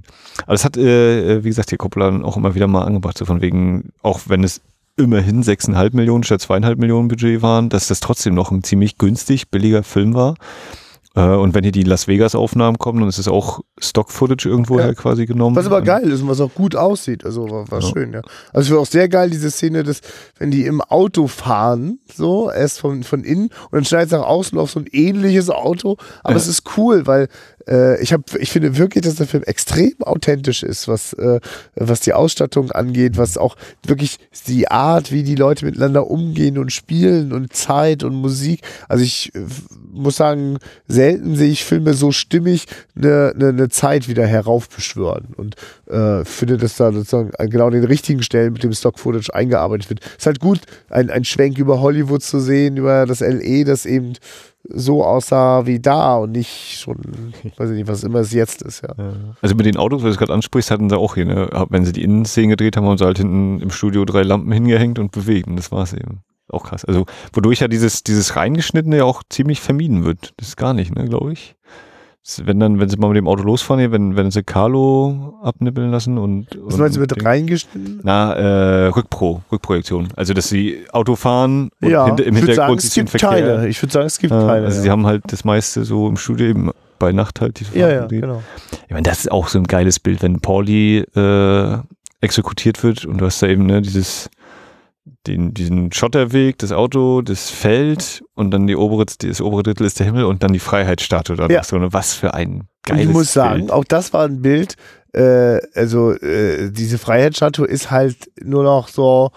aber das hat, äh, wie gesagt, hier Coppola dann auch immer wieder mal angebracht, so von wegen, auch wenn es immerhin 6,5 Millionen statt 2,5 Millionen Budget waren, dass das trotzdem noch ein ziemlich günstig, billiger Film war. Äh, Und wenn hier die Las Vegas Aufnahmen kommen, dann ist es auch Stock-Footage irgendwoher Ja. quasi genommen. Was aber Ähm, geil ist und was auch gut aussieht. Also war, war Ja. schön, ja. Also ich finde auch sehr geil diese Szene, dass wenn die im Auto fahren, so, erst von, von innen und dann schneidet es nach außen auf so ein ähnliches Auto. Aber Ja. es ist cool, weil äh, ich habe, ich finde wirklich, dass der Film extrem authentisch ist, was, äh, was die Ausstattung angeht, was auch wirklich die Art, wie die Leute miteinander umgehen und spielen und Zeit und Musik. Also ich äh, muss sagen, selten sehe ich Filme so stimmig eine, eine, eine Zeit wieder heraufbeschwören und äh, finde, dass da sozusagen an genau den richtigen Stellen mit dem Stock-Footage eingearbeitet wird. Ist halt gut, ein, ein Schwenk über Hollywood zu sehen, über das LE, das eben so aussah wie da und nicht schon, weiß ich nicht, was immer es jetzt ist, ja. Also mit den Autos, weil du es gerade ansprichst, hatten sie auch hier, ne? wenn sie die Innenszenen gedreht haben, haben sie halt hinten im Studio drei Lampen hingehängt und bewegt und das war's eben. Auch krass. Also wodurch ja dieses, dieses Reingeschnittene ja auch ziemlich vermieden wird. Das ist gar nicht, ne, glaube ich. Wenn dann, wenn sie mal mit dem Auto losfahren, hier, wenn, wenn sie Carlo abnippeln lassen und. Was und meinst du mit reingeschnitten? Na, äh, Rückpro, Rückprojektion. Also, dass sie Auto fahren und Ja, hinter, im würde sagen, Hintergrund es gibt Verkehr. Teile. Ich würde sagen, es gibt Ja, Teile. also, ja. sie haben halt das meiste so im Studio eben bei Nacht halt diese ja, ja, gedreht. genau. Ich meine, das ist auch so ein geiles Bild, wenn Pauli äh, exekutiert wird und du hast da eben ne, dieses, den, diesen Schotterweg, das Auto, das Feld und dann die obere, das obere Drittel ist der Himmel und dann die Freiheitsstatue danach. Ja. So, ne, was für ein geiles ich muss sagen, Bild. auch das war ein Bild, äh, also äh, diese Freiheitsstatue ist halt nur noch so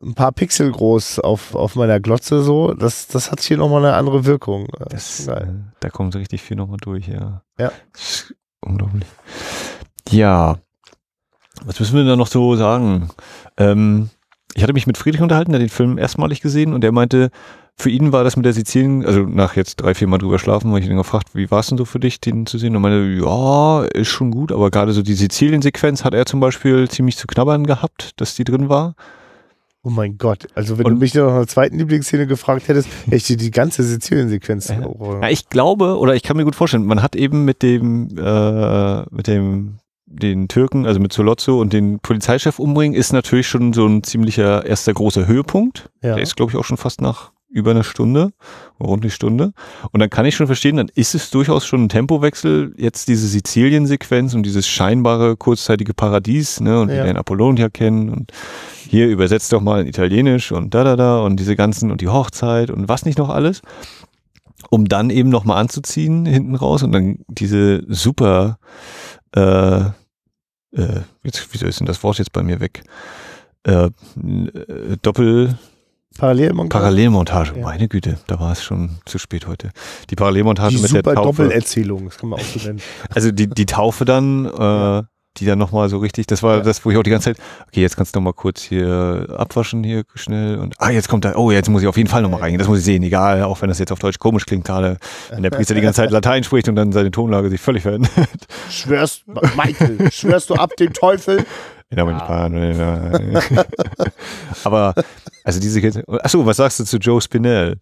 ein paar Pixel groß auf, auf meiner Glotze so. Das, das hat hier nochmal eine andere Wirkung. Das, geil. äh, da kommt richtig viel nochmal durch, ja. Ja. Das unglaublich. Ja. Was müssen wir da noch so sagen? Ähm, ich hatte mich mit Friedrich unterhalten, der den Film erstmalig gesehen und der meinte, für ihn war das mit der Sizilien, also nach jetzt drei, vier Mal drüber schlafen, habe ich ihn gefragt, wie war es denn so für dich, den zu sehen? Und er meinte, ja, ist schon gut, aber gerade so die Sizilien-Sequenz hat er zum Beispiel ziemlich zu knabbern gehabt, dass die drin war. Oh mein Gott. Also wenn Und- du mich noch nach einer zweiten Lieblingsszene gefragt hättest, hätte ich dir die ganze Sizilien-Sequenz. Ja. Ja, ich glaube, oder ich kann mir gut vorstellen, man hat eben mit dem, äh, mit dem, den Türken, also mit Solozzo und den Polizeichef umbringen, ist natürlich schon so ein ziemlicher erster großer Höhepunkt. ja. Der ist, glaube ich, auch schon fast nach über einer Stunde, rund eine Stunde. Und dann kann ich schon verstehen, dann ist es durchaus schon ein Tempowechsel, jetzt diese Sizilien-Sequenz und dieses scheinbare kurzzeitige Paradies, ne, und Ja. wir lernen Apollonia kennen und hier übersetzt doch mal in Italienisch und da, da, da und diese ganzen und die Hochzeit und was nicht noch alles. Um dann eben nochmal anzuziehen hinten raus und dann diese super, äh, äh, jetzt, wieso ist denn das Wort jetzt bei mir weg? Äh, äh, Doppel, Parallelmontage. Parallelmontage, Ja. meine Güte, da war es schon zu spät heute. Die Parallelmontage Die mit der Taufe. Doppelerzählung, das kann man auch so nennen. Also die, die Taufe dann, äh, die dann nochmal so richtig, das war Ja. das, wo ich auch die ganze Zeit, okay, jetzt kannst du nochmal kurz hier abwaschen hier schnell und, ah, jetzt kommt da, oh, jetzt muss ich auf jeden Fall nochmal reingehen, das muss ich sehen, egal, auch wenn das jetzt auf Deutsch komisch klingt, gerade wenn der Priester die ganze Zeit Latein spricht und dann seine Tonlage sich völlig verändert. Schwörst, Michael, schwörst du ab dem Teufel? Ja, aber nicht ja. Aber, also diese, achso, was sagst du zu Joe Spinell?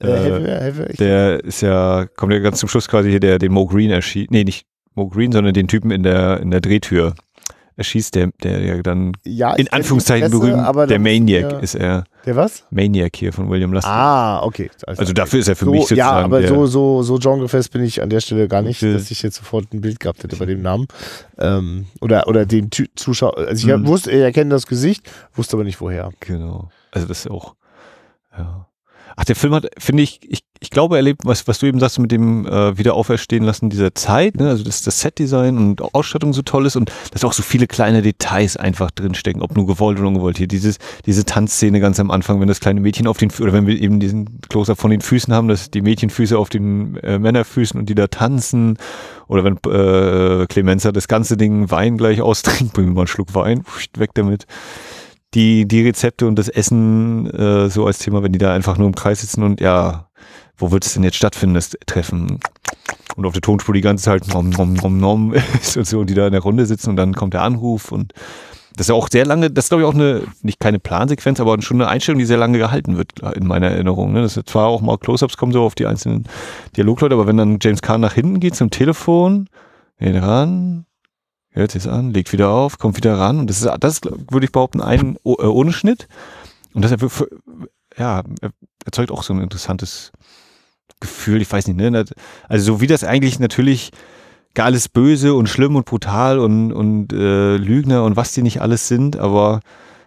Äh, Äh, Der ist ja, kommt ja ganz zum Schluss quasi hier, der den Mo Green erschießt. Nee, nicht Mo Green, sondern den Typen in der, in der Drehtür erschießt, der, der ja dann ja, in Anführungszeichen berühmt, aber der Maniac ja. ist er. Der was? Maniac hier von William Lasseter. Ah, okay. also dafür ist er für so, mich sozusagen Ja, aber so, so, so genrefest bin ich an der Stelle gar nicht, dass ich jetzt sofort ein Bild gehabt hätte bei dem Namen. Ähm, oder, oder den Ty Zuschauer. Also ich Mhm. wusste, ich erkenne das Gesicht, wusste aber nicht woher. Genau. Also das ist auch, ja. Ach, der Film hat, finde ich, ich, ich glaube, er lebt, was, was du eben sagst, mit dem äh, Wiederauferstehen lassen dieser Zeit, ne? also dass das Setdesign und Ausstattung so toll ist und dass auch so viele kleine Details einfach drinstecken, ob nur gewollt oder ungewollt. Hier dieses, diese Tanzszene ganz am Anfang, wenn das kleine Mädchen auf den, oder wenn wir eben diesen Closer von den Füßen haben, dass die Mädchenfüße auf den äh, Männerfüßen und die da tanzen oder wenn äh, Clemenza das ganze Ding Wein gleich austrinkt, bringen wir mal einen Schluck Wein, weg damit die, die Rezepte und das Essen äh, so als Thema, wenn die da einfach nur im Kreis sitzen und ja, wo wird es denn jetzt stattfinden, das Treffen? Und auf der Tonspur die ganze Zeit nom, nom, nom, nom ist und so, und die da in der Runde sitzen und dann kommt der Anruf und das ist ja auch sehr lange, das ist glaube ich auch eine, nicht keine Plansequenz, aber schon eine Einstellung, die sehr lange gehalten wird in meiner Erinnerung. Ne? Das ist zwar auch mal Close-Ups kommen so auf die einzelnen Dialogleute, aber wenn dann James Kahn nach hinten geht zum Telefon, geht ran, hört sich an, legt wieder auf, kommt wieder ran. Und das ist, das ist, würde ich behaupten, ein äh, ohne Schnitt. Und das ja, er- erzeugt auch so ein interessantes Gefühl, ich weiß nicht, ne? Also so wie das eigentlich natürlich gar alles böse und schlimm und brutal und, und äh, Lügner und was die nicht alles sind, aber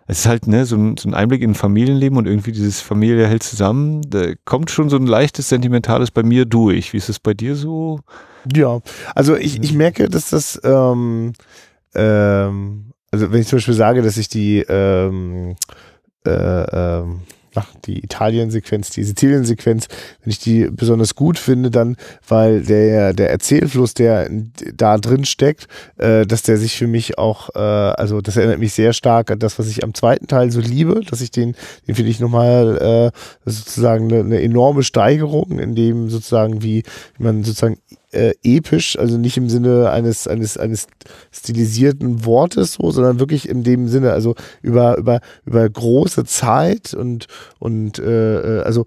es ist halt ne, so, ein, so ein Einblick in Familienleben und irgendwie dieses Familie hält zusammen. Da kommt schon so ein leichtes Sentimentales bei mir durch. Wie ist es bei dir so? Ja, also ich, ich merke, dass das, ähm, ähm, also wenn ich zum Beispiel sage, dass ich die, ähm, äh, ähm, nach die Italien-Sequenz, die Sizilien-Sequenz, wenn ich die besonders gut finde, dann, weil der, der Erzählfluss, der da drin steckt, äh, dass der sich für mich auch, äh, also das erinnert mich sehr stark an das, was ich am zweiten Teil so liebe, dass ich den, den finde ich nochmal äh, sozusagen eine, eine enorme Steigerung, in dem sozusagen wie man sozusagen äh, episch, also nicht im Sinne eines, eines, eines stilisierten Wortes so, sondern wirklich in dem Sinne, also über, über, über große Zeit und, und äh, äh also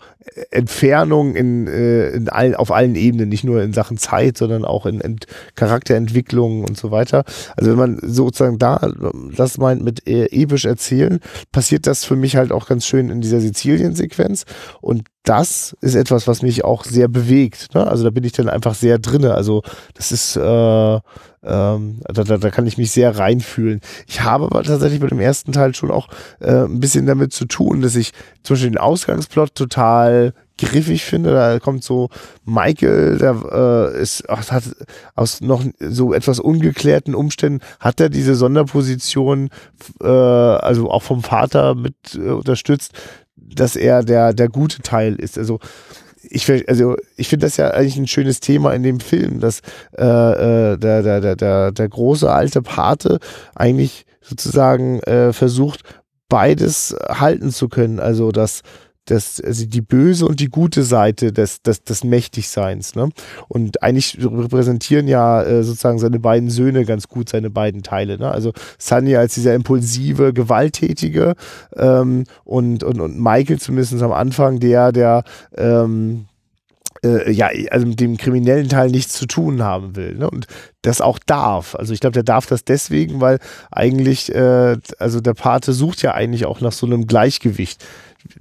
Entfernung in, äh, in allen, auf allen Ebenen, nicht nur in Sachen Zeit, sondern auch in, in Charakterentwicklung und so weiter. Also wenn man sozusagen da das meint mit äh, episch erzählen, passiert das für mich halt auch ganz schön in dieser Sizilien-Sequenz und das ist etwas, was mich auch sehr bewegt. Ne? Also da bin ich dann einfach sehr drinne. Also das ist, äh, ähm, da, da, da kann ich mich sehr reinfühlen. Ich habe aber tatsächlich mit dem ersten Teil schon auch äh, ein bisschen damit zu tun, dass ich zum Beispiel den Ausgangsplot total griffig finde. Da kommt so Michael, der äh, ist, ach, hat aus noch so etwas ungeklärten Umständen hat er diese Sonderposition, äh, also auch vom Vater mit äh, unterstützt, dass er der, der gute Teil ist. Also ich, also ich finde das ja eigentlich ein schönes Thema in dem Film, dass äh, äh, der, der, der, der, der große alte Pate eigentlich sozusagen äh, versucht, beides halten zu können. Also dass das, also die böse und die gute Seite des, des, des Mächtigseins. Ne? Und eigentlich repräsentieren ja äh, sozusagen seine beiden Söhne ganz gut seine beiden Teile. Ne? Also Sunny als dieser impulsive, gewalttätige ähm, und, und, und Michael zumindest am Anfang der, der ähm, äh, ja, also mit dem kriminellen Teil nichts zu tun haben will. Ne? Und das auch darf. Also ich glaube, der darf das deswegen, weil eigentlich, äh, also der Pate sucht ja eigentlich auch nach so einem Gleichgewicht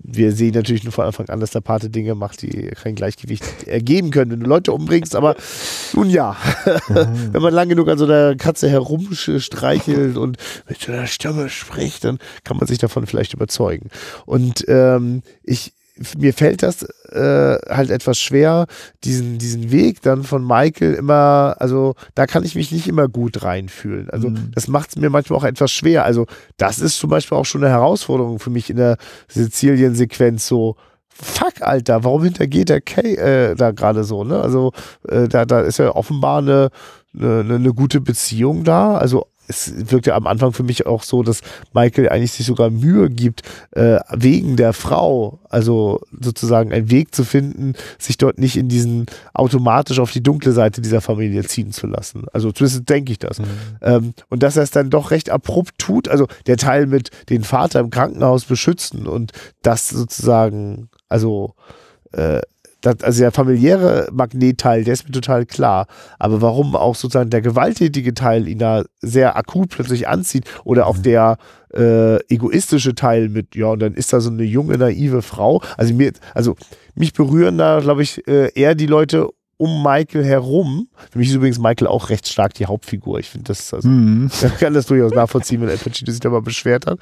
wir sehen natürlich nur von Anfang an, dass der Pate Dinge macht, die kein Gleichgewicht ergeben können, wenn du Leute umbringst, aber nun ja, wenn man lange genug an so einer Katze herumstreichelt und mit so einer Stimme spricht, dann kann man sich davon vielleicht überzeugen. Und ähm, ich, mir fällt das äh, halt etwas schwer, diesen, diesen Weg dann von Michael immer, also da kann ich mich nicht immer gut reinfühlen. Also mhm. das macht es mir manchmal auch etwas schwer. Also das ist zum Beispiel auch schon eine Herausforderung für mich in der Sizilien-Sequenz so. Fuck, Alter, warum hintergeht der Kay äh, da gerade so, ne? Also äh, da, da ist ja offenbar eine, eine, eine gute Beziehung da. Also es wirkt ja am Anfang für mich auch so, dass Michael eigentlich sich sogar Mühe gibt, äh, wegen der Frau, also sozusagen einen Weg zu finden, sich dort nicht in diesen automatisch auf die dunkle Seite dieser Familie ziehen zu lassen. Also zumindest denke ich das. Mhm. Ähm, und dass er es dann doch recht abrupt tut, also der Teil mit den Vater im Krankenhaus beschützen und das sozusagen, also äh, das, also der familiäre Magnetteil, der ist mir total klar. Aber warum auch sozusagen der gewalttätige Teil ihn da sehr akut plötzlich anzieht oder auch mhm. der äh, egoistische Teil mit, ja, und dann ist da so eine junge, naive Frau. Also mir, also mich berühren da, glaube ich, äh, eher die Leute um Michael herum. Für mich ist übrigens Michael auch recht stark die Hauptfigur. Ich finde das, also, mhm. ich kann das durchaus nachvollziehen, wenn Al Pacino sich da mal beschwert hat.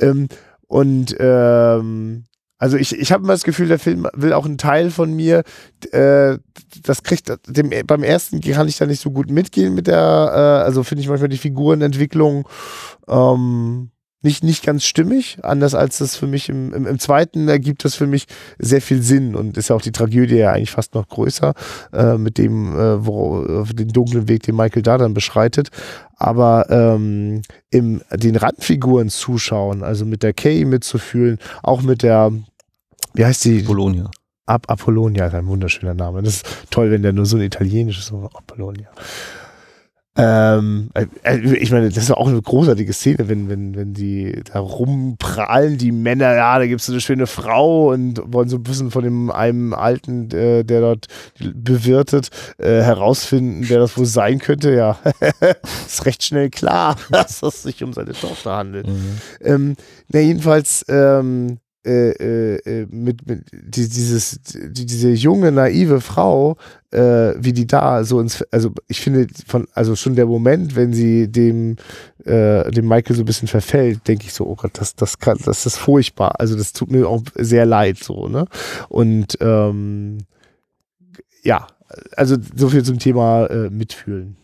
Ähm, und ähm, also ich, ich habe immer das Gefühl, der Film will auch einen Teil von mir, äh, das kriegt, dem, beim ersten kann ich da nicht so gut mitgehen mit der, äh, also finde ich manchmal die Figurenentwicklung ähm, nicht, nicht ganz stimmig, anders als das für mich im, im, im zweiten ergibt das für mich sehr viel Sinn und ist ja auch die Tragödie ja eigentlich fast noch größer, äh, mit dem, äh, wo, den dunklen Weg, den Michael da dann beschreitet. Aber ähm, im den Randfiguren zuschauen, also mit der Kay mitzufühlen, auch mit der wie heißt die? Apollonia. Ab Apollonia ist ein wunderschöner Name. Das ist toll, wenn der nur so ein italienisches Apollonia. Ähm, äh, ich meine, das ist auch eine großartige Szene, wenn, wenn, wenn die da rumprallen, die Männer, ja, da gibt es so eine schöne Frau und wollen so ein bisschen von dem einem Alten, äh, der dort bewirtet, äh, herausfinden, wer das wohl sein könnte. Ja, ist recht schnell klar, dass es sich um seine Tochter handelt. Mhm. Ähm, na, jedenfalls, ähm, äh, äh, äh, mit, mit die, dieses, die, diese junge, naive Frau, äh, wie die da so ins, also ich finde von, also schon der Moment, wenn sie dem, äh, dem Michael so ein bisschen verfällt, denke ich so, oh Gott, das, das kann, das ist furchtbar. Also das tut mir auch sehr leid, so, ne? Und ähm, ja, also so viel zum Thema äh, Mitfühlen.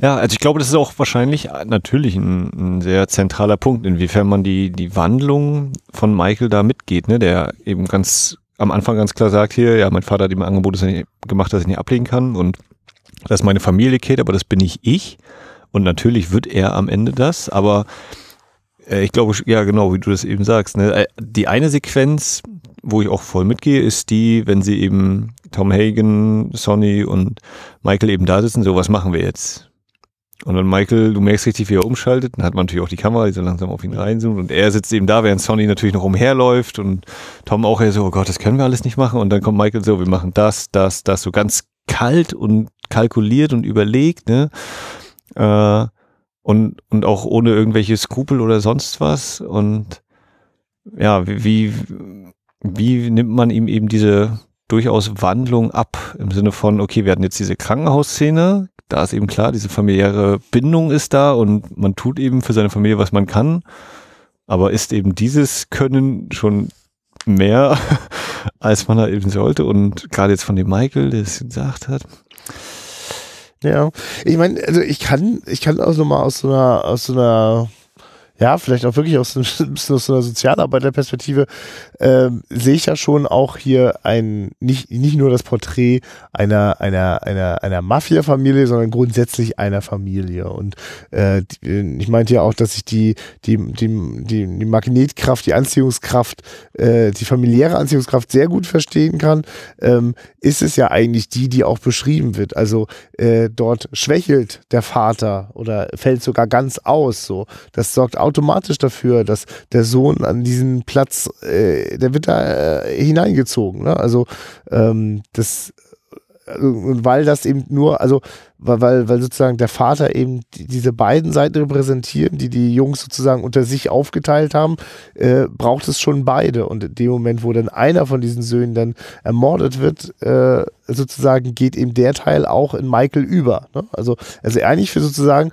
Ja, also ich glaube, das ist auch wahrscheinlich natürlich ein, ein, sehr zentraler Punkt, inwiefern man die, die Wandlung von Michael da mitgeht, ne? der eben ganz am Anfang ganz klar sagt hier, ja, mein Vater hat ihm ein Angebot gemacht, das ich nicht ablegen kann und das ist meine Familie, Kate, aber das bin nicht ich. Und natürlich wird er am Ende das, aber äh, ich glaube, ja, genau, wie du das eben sagst. Ne? Äh, die eine Sequenz, wo ich auch voll mitgehe, ist die, wenn sie eben Tom Hagen, Sonny und Michael eben da sitzen, so, was machen wir jetzt? Und dann Michael, du merkst richtig, wie er umschaltet. Dann hat man natürlich auch die Kamera, die so langsam auf ihn reinzoomt. Und er sitzt eben da, während Sonny natürlich noch umherläuft. Und Tom auch eher so, oh Gott, das können wir alles nicht machen. Und dann kommt Michael so, wir machen das, das, das. So ganz kalt und kalkuliert und überlegt. Ne? Äh, und, und auch ohne irgendwelche Skrupel oder sonst was. Und ja, wie, wie nimmt man ihm eben diese durchaus Wandlung ab im Sinne von, okay, wir hatten jetzt diese Krankenhausszene, da ist eben klar, diese familiäre Bindung ist da und man tut eben für seine Familie, was man kann. Aber ist eben dieses Können schon mehr, als man da eben sollte? Und gerade jetzt von dem Michael, der es gesagt hat. Ja, ich meine, also ich kann, ich kann auch so mal aus so einer, aus so einer ja, vielleicht auch wirklich aus, aus so einer Sozialarbeiterperspektive, äh, sehe ich ja schon auch hier ein, nicht, nicht nur das Porträt einer, einer, einer, einer Mafia-Familie, sondern grundsätzlich einer Familie. Und äh, ich meinte ja auch, dass ich die, die, die, die, die Magnetkraft, die Anziehungskraft, äh, die familiäre Anziehungskraft sehr gut verstehen kann, ähm, ist es ja eigentlich die, die auch beschrieben wird. Also äh, dort schwächelt der Vater oder fällt sogar ganz aus. So, das sorgt auch automatisch dafür, dass der Sohn an diesen Platz, äh, der wird da äh, hineingezogen. Ne? Also ähm, das und weil das eben nur, also weil, weil sozusagen der Vater eben die, diese beiden Seiten repräsentieren, die die Jungs sozusagen unter sich aufgeteilt haben, äh, braucht es schon beide. Und in dem Moment, wo dann einer von diesen Söhnen dann ermordet wird, äh, sozusagen geht eben der Teil auch in Michael über. Ne? Also, also eigentlich für sozusagen äh,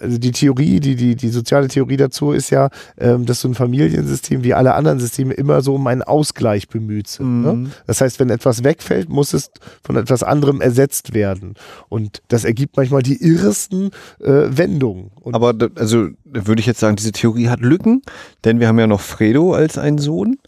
also die Theorie, die, die, die soziale Theorie dazu ist ja, ähm, dass so ein Familiensystem wie alle anderen Systeme immer so um einen Ausgleich bemüht sind. Ne? Mhm. Ne? Das heißt, wenn etwas wegfällt, muss es von etwas anderem ersetzt werden. Und das ergibt manchmal die irresten äh, Wendungen. Und Aber da, also würde ich jetzt sagen, diese Theorie hat Lücken, denn wir haben ja noch Fredo als einen Sohn,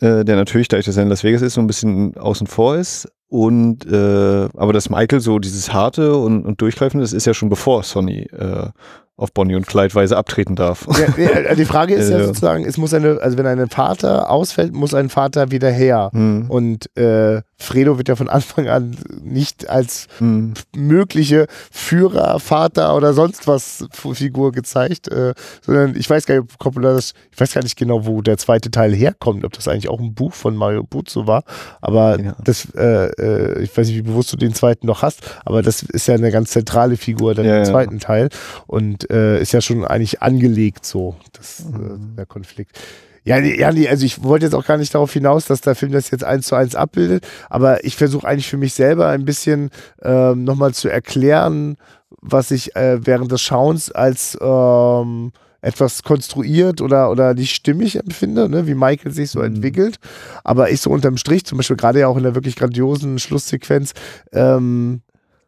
äh, der natürlich, dadurch, dass er in Las Vegas ist, so ein bisschen außen vor ist. Und äh, aber dass Michael so dieses harte und, und durchgreifende, das ist ja schon bevor Sonny äh, auf Bonnie und Clyde Weise abtreten darf. Ja, ja, die Frage ist ja äh. sozusagen, es muss eine, also wenn ein Vater ausfällt, muss ein Vater wieder her. Hm. Und äh, Fredo wird ja von Anfang an nicht als hm. mögliche Führer, Vater oder sonst was Figur gezeigt, äh, sondern ich weiß gar nicht, das, ich weiß gar nicht genau, wo der zweite Teil herkommt, ob das eigentlich auch ein Buch von Mario Buzzo war, aber ja. das, äh, äh, ich weiß nicht, wie bewusst du den zweiten noch hast, aber das ist ja eine ganz zentrale Figur dann ja, im zweiten ja. Teil und äh, ist ja schon eigentlich angelegt so, das, äh, mhm. der Konflikt. Ja, ja, also ich wollte jetzt auch gar nicht darauf hinaus, dass der Film das jetzt eins zu eins abbildet, aber ich versuche eigentlich für mich selber ein bisschen ähm, nochmal zu erklären, was ich äh, während des Schauens als ähm, etwas konstruiert oder, oder nicht stimmig empfinde, ne, wie Michael sich so mhm. entwickelt. Aber ich so unterm Strich, zum Beispiel gerade ja auch in der wirklich grandiosen Schlusssequenz, ähm,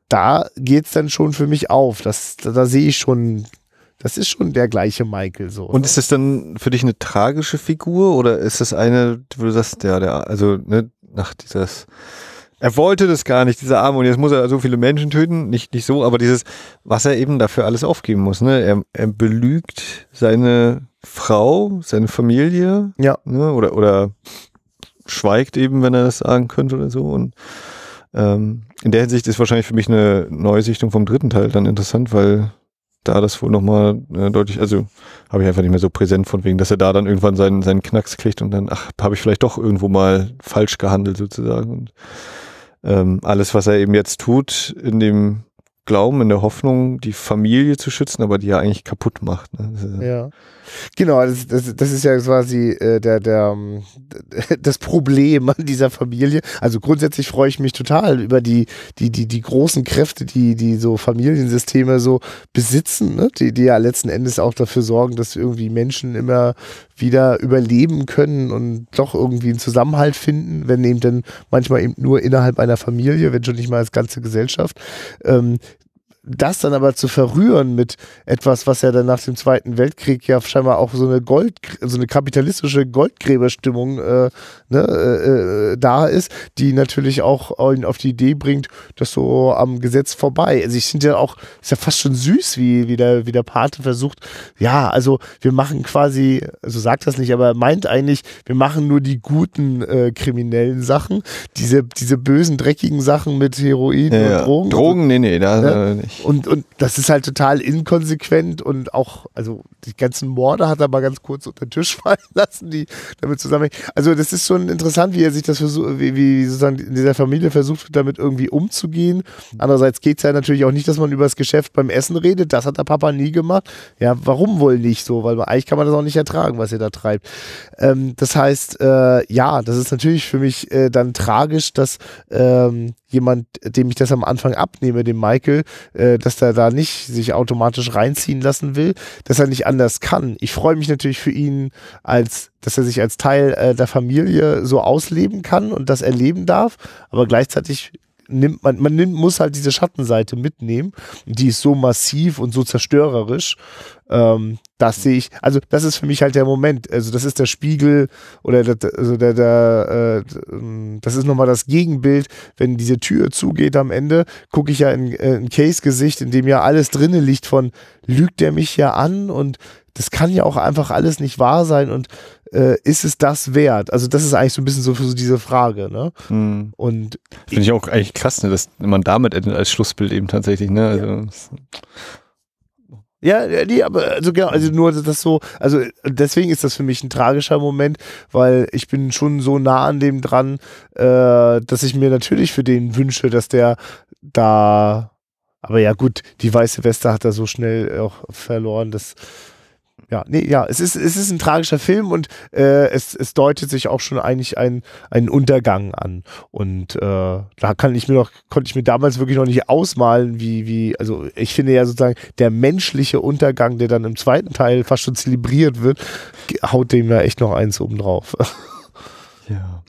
da geht es dann schon für mich auf. Das, da, da sehe ich schon das ist schon der gleiche Michael so. Und ist das dann für dich eine tragische Figur oder ist das eine, wo du sagst, ja, der, also, ne, nach dieses, er wollte das gar nicht, dieser Arme, und jetzt muss er so viele Menschen töten, nicht, nicht so, aber dieses, was er eben dafür alles aufgeben muss, ne, er, er belügt seine Frau, seine Familie, ja, ne, oder, oder schweigt eben, wenn er das sagen könnte oder so und, ähm, in der Hinsicht ist wahrscheinlich für mich eine Neusichtung vom dritten Teil dann interessant, weil da das wohl nochmal äh, deutlich, also habe ich einfach nicht mehr so präsent von wegen, dass er da dann irgendwann seinen, seinen Knacks kriegt und dann, ach, habe ich vielleicht doch irgendwo mal falsch gehandelt sozusagen. Und ähm, alles, was er eben jetzt tut, in dem Glauben, in der Hoffnung, die Familie zu schützen, aber die ja eigentlich kaputt macht. Ne? Ja. Genau, das, das, das ist ja quasi äh, der, der, ähm, das Problem an dieser Familie. Also grundsätzlich freue ich mich total über die, die, die, die großen Kräfte, die, die so Familiensysteme so besitzen, ne? die, die ja letzten Endes auch dafür sorgen, dass irgendwie Menschen immer wieder überleben können und doch irgendwie einen Zusammenhalt finden, wenn eben dann manchmal eben nur innerhalb einer Familie, wenn schon nicht mal als ganze Gesellschaft. Ähm, das dann aber zu verrühren mit etwas, was ja dann nach dem Zweiten Weltkrieg ja scheinbar auch so eine Gold, so eine kapitalistische Goldgräberstimmung äh, ne, äh, äh da ist, die natürlich auch auf die Idee bringt, das so am Gesetz vorbei. Also ich finde ja auch, ist ja fast schon süß, wie, wie, der, wie der Pate versucht, ja, also wir machen quasi, also sagt das nicht, aber meint eigentlich, wir machen nur die guten äh, kriminellen Sachen, diese, diese bösen, dreckigen Sachen mit Heroin ja, und Drogen. Drogen, nee, nee, da ja? Und, und das ist halt total inkonsequent und auch, also die ganzen Morde hat er mal ganz kurz unter den Tisch fallen lassen, die damit zusammenhängen. Also das ist schon interessant, wie er sich das versucht, wie, wie sozusagen in dieser Familie versucht damit irgendwie umzugehen. Andererseits geht es ja natürlich auch nicht, dass man über das Geschäft beim Essen redet. Das hat der Papa nie gemacht. Ja, warum wohl nicht so? Weil eigentlich kann man das auch nicht ertragen, was er da treibt. Ähm, das heißt, äh, ja, das ist natürlich für mich äh, dann tragisch, dass ähm, jemand, dem ich das am Anfang abnehme, dem Michael, dass der da nicht sich automatisch reinziehen lassen will, dass er nicht anders kann. Ich freue mich natürlich für ihn, als dass er sich als Teil äh, der Familie so ausleben kann und das erleben darf, aber gleichzeitig nimmt man, man nimmt, muss halt diese Schattenseite mitnehmen. Die ist so massiv und so zerstörerisch. Ähm, das sehe ich, also das ist für mich halt der Moment. Also das ist der Spiegel oder der, also der, der äh, das ist nochmal das Gegenbild, wenn diese Tür zugeht am Ende, gucke ich ja in, äh, in Case-Gesicht, in dem ja alles drinnen liegt von, lügt der mich ja an und das kann ja auch einfach alles nicht wahr sein und äh, ist es das wert? Also das ist eigentlich so ein bisschen so so diese Frage, ne? Hm. Und finde ich auch eigentlich krass, ne, dass man damit als Schlussbild eben tatsächlich, ne? Also, ja. Ja, nee, aber also genau, also nur das so, also deswegen ist das für mich ein tragischer Moment, weil ich bin schon so nah an dem dran, äh, dass ich mir natürlich für den wünsche, dass der da, aber ja gut, die weiße Weste hat er so schnell auch verloren, dass ja, nee, ja, es ist, es ist ein tragischer Film und äh, es, es deutet sich auch schon eigentlich ein, einen Untergang an. Und äh, da kann ich mir noch, konnte ich mir damals wirklich noch nicht ausmalen, wie, wie, also ich finde ja sozusagen der menschliche Untergang, der dann im zweiten Teil fast schon zelebriert wird, haut dem ja echt noch eins oben drauf. Ja.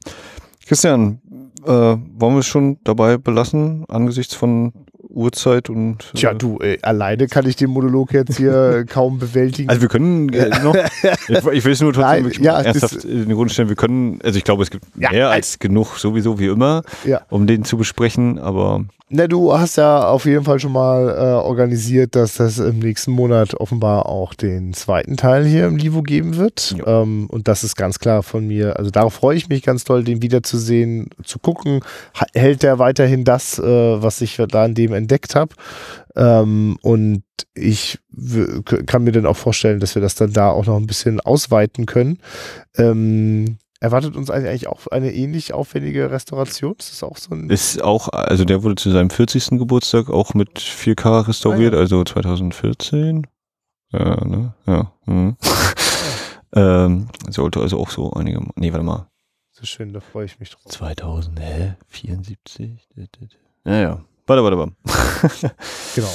Christian, äh, wollen wir es schon dabei belassen, angesichts von Uhrzeit und. Tja, äh, du, ey, alleine kann ich den Monolog jetzt hier kaum bewältigen. Also wir können äh, noch. ich, ich will es nur trotzdem Nein, ja, ernsthaft in den Grund stellen. Wir können, also ich glaube, es gibt ja, mehr als genug, sowieso wie immer, ja. um den zu besprechen, aber na, du hast ja auf jeden Fall schon mal äh, organisiert, dass das im nächsten Monat offenbar auch den zweiten Teil hier im Livo geben wird. Ähm, und das ist ganz klar von mir. Also darauf freue ich mich ganz toll, den wiederzusehen, zu gucken. Hält der weiterhin das, äh, was ich da in dem entdeckt habe? Ähm, und ich kann mir dann auch vorstellen, dass wir das dann da auch noch ein bisschen ausweiten können. Ähm, Erwartet uns eigentlich auch eine ähnlich aufwendige Restauration? Ist das auch so ein. Ist auch, also der wurde zu seinem 40. Geburtstag auch mit 4K restauriert, ah, ja. also 2014. Ja, ne? Ja. Mhm. ähm, sollte also auch so einige. Nee, warte mal. So schön, da freue ich mich drauf. 2000, hä? 74? Ja, ja. Warte, warte, warte. genau.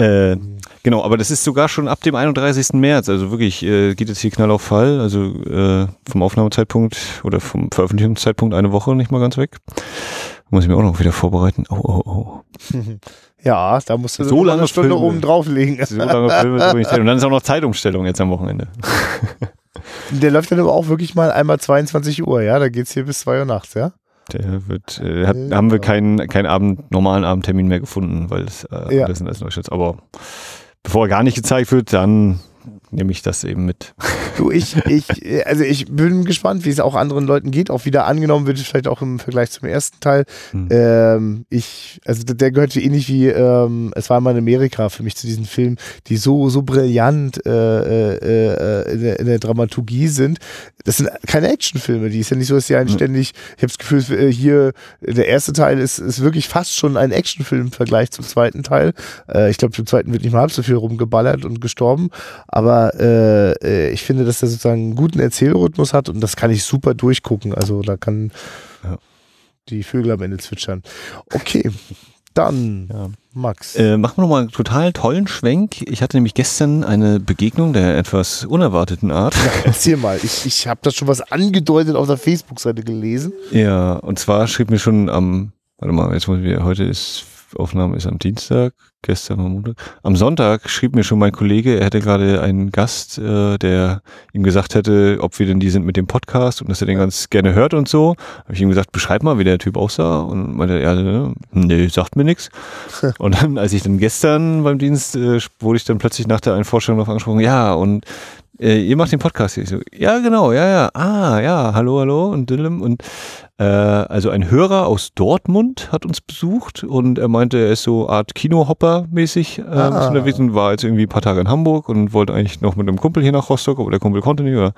Äh, genau, aber das ist sogar schon ab dem 31. März. Also wirklich äh, geht jetzt hier knall auf Fall. Also äh, vom Aufnahmezeitpunkt oder vom Veröffentlichungszeitpunkt eine Woche nicht mal ganz weg. Muss ich mir auch noch wieder vorbereiten. Oh, oh, oh. Ja, da musst du so lange eine Stunde Filme. oben drauflegen. So lange Filme Und dann ist auch noch Zeitumstellung jetzt am Wochenende. Der läuft dann aber auch wirklich mal einmal 22 Uhr, ja? Da geht's hier bis 2 Uhr nachts, ja? Der wird, äh, hat, haben wir keinen, keinen Abend, normalen Abendtermin mehr gefunden, weil es äh, ja. alles in Neustadt. Aber bevor er gar nicht gezeigt wird, dann nehme ich das eben mit. Du, ich, ich, also ich bin gespannt, wie es auch anderen Leuten geht. Auch wieder angenommen wird, vielleicht auch im Vergleich zum ersten Teil. Hm. Ähm, ich, also der gehört ähnlich wie ähm, Es war mal in Amerika für mich zu diesen Filmen, die so, so brillant äh, äh, äh, in, der, in, der, Dramaturgie sind. Das sind keine Actionfilme, die ist ja nicht so, dass sie einen hm. ständig, ich habe das Gefühl, äh, hier, der erste Teil ist, ist wirklich fast schon ein Actionfilm im Vergleich zum zweiten Teil. Äh, ich glaube, im zweiten wird nicht mal halb so viel rumgeballert und gestorben. Aber äh, äh, ich finde, dass er sozusagen einen guten Erzählrhythmus hat und das kann ich super durchgucken. Also da kann ja. die Vögel am Ende zwitschern. Okay. Dann, ja. Max. Äh, machen wir nochmal einen total tollen Schwenk. Ich hatte nämlich gestern eine Begegnung der etwas unerwarteten Art. Ja, erzähl mal. Ich, ich habe das schon was angedeutet auf der Facebook-Seite gelesen. Ja, und zwar schrieb mir schon am, warte mal, jetzt muss ich, heute ist, Aufnahme ist am Dienstag. Gestern am Montag. Am Sonntag schrieb mir schon mein Kollege, er hätte gerade einen Gast, äh, der ihm gesagt hätte, ob wir denn die sind mit dem Podcast und dass er den ganz gerne hört und so. Habe ich ihm gesagt, beschreib mal, wie der Typ aussah und meinte, ja, ne, nee, sagt mir nichts. Und dann, als ich dann gestern beim Dienst, äh, wurde ich dann plötzlich nach der einen Vorstellung noch angesprochen, ja, und äh, ihr macht den Podcast hier. Ich so, ja, genau, ja, ja, ah, ja, hallo, hallo und Dillem und äh, also ein Hörer aus Dortmund hat uns besucht und er meinte, er ist so Art Kinohopper-mäßig äh, Ah. unterwegs und war jetzt irgendwie ein paar Tage in Hamburg und wollte eigentlich noch mit einem Kumpel hier nach Rostock, aber der Kumpel konnte nicht. Oder?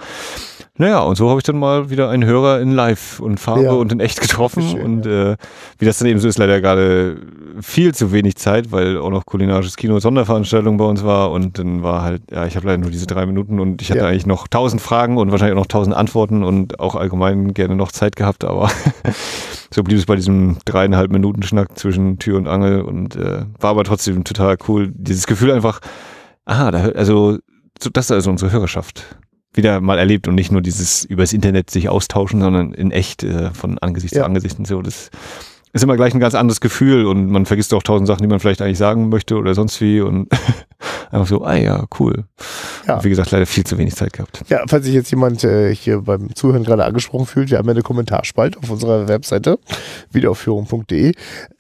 Naja, und so habe ich dann mal wieder einen Hörer in Live und Farbe Ja. und in echt getroffen Schön, und äh, wie das dann eben so ist, leider gerade viel zu wenig Zeit, weil auch noch kulinarisches Kino Sonderveranstaltung bei uns war und dann war halt, ja, ich habe leider nur diese drei Minuten und ich hatte Ja. eigentlich noch tausend Fragen und wahrscheinlich auch noch tausend Antworten und auch allgemein gerne noch Zeit gehabt, aber so blieb es bei diesem dreieinhalb Minuten Schnack zwischen Tür und Angel und äh, war aber trotzdem total cool. Dieses Gefühl einfach, aha, da, hört- also so, das ist also unsere Hörerschaft wieder mal erlebt und nicht nur dieses übers Internet sich austauschen, sondern in echt äh, von Angesicht Ja. zu Angesicht und so. Das ist immer gleich ein ganz anderes Gefühl und man vergisst auch tausend Sachen, die man vielleicht eigentlich sagen möchte oder sonst wie und einfach so, ah ja, cool. Ja. Und wie gesagt, leider viel zu wenig Zeit gehabt. Ja, falls sich jetzt jemand äh, hier beim Zuhören gerade angesprochen fühlt, wir haben ja eine Kommentarspalte auf unserer Webseite, wiederaufführung.de.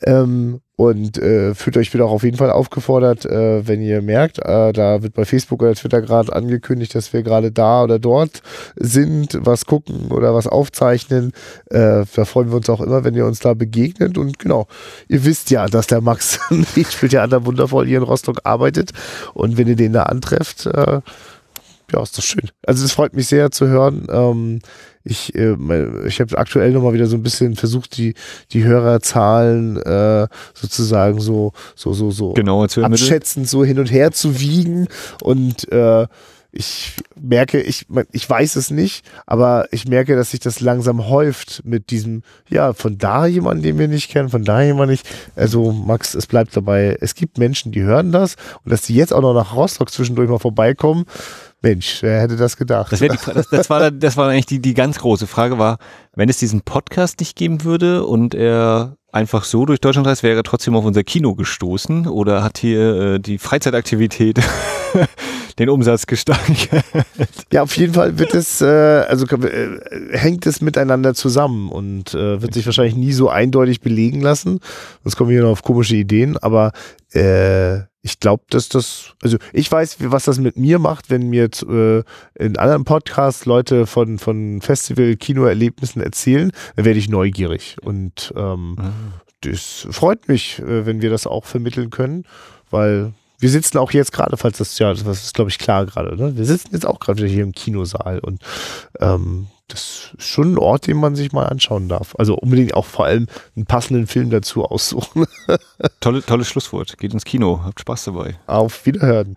Ähm, und äh, fühlt euch wieder auch auf jeden Fall aufgefordert, äh, wenn ihr merkt, äh, da wird bei Facebook oder Twitter gerade angekündigt, dass wir gerade da oder dort sind, was gucken oder was aufzeichnen. Äh, da freuen wir uns auch immer, wenn ihr uns da begegnet. Und genau, ihr wisst ja, dass der Max nicht spielt ja an der wundervoll hier in Rostock arbeitet. Und wenn ihr den da antrefft, äh, ja, ist das schön. Also es freut mich sehr zu hören. Ähm, ich äh, ich habe aktuell nochmal wieder so ein bisschen versucht, die, die Hörerzahlen äh, sozusagen so, so, so, so ermitteln. abschätzend so hin und her zu wiegen. Und äh, ich merke, ich, ich weiß es nicht, aber ich merke, dass sich das langsam häuft mit diesem, ja, von da jemand, den wir nicht kennen, von da jemand nicht. Also, Max, es bleibt dabei, es gibt Menschen, die hören das und dass die jetzt auch noch nach Rostock zwischendurch mal vorbeikommen. Mensch, wer hätte das gedacht? Das, die, das, das, war, das war eigentlich die, die ganz große Frage war, wenn es diesen Podcast nicht geben würde und er einfach so durch Deutschland reist, wäre er trotzdem auf unser Kino gestoßen oder hat hier äh, die Freizeitaktivität den Umsatz gesteigert? Ja, auf jeden Fall wird es, äh, also äh, hängt es miteinander zusammen und äh, wird sich wahrscheinlich nie so eindeutig belegen lassen. Sonst kommen wir hier noch auf komische Ideen, aber äh, ich glaube, dass das, also ich weiß, was das mit mir macht, wenn mir jetzt, äh, in anderen Podcasts Leute von, von Festival-Kinoerlebnissen erzählen, dann werde ich neugierig. Und ähm, das freut mich, äh, wenn wir das auch vermitteln können, weil wir sitzen auch jetzt gerade, falls das ja, das ist glaube ich klar gerade, ne? Wir sitzen jetzt auch gerade wieder hier im Kinosaal und ähm, das ist schon ein Ort, den man sich mal anschauen darf. Also unbedingt auch vor allem einen passenden Film dazu aussuchen. Tolle, tolles Schlusswort. Geht ins Kino. Habt Spaß dabei. Auf Wiederhören.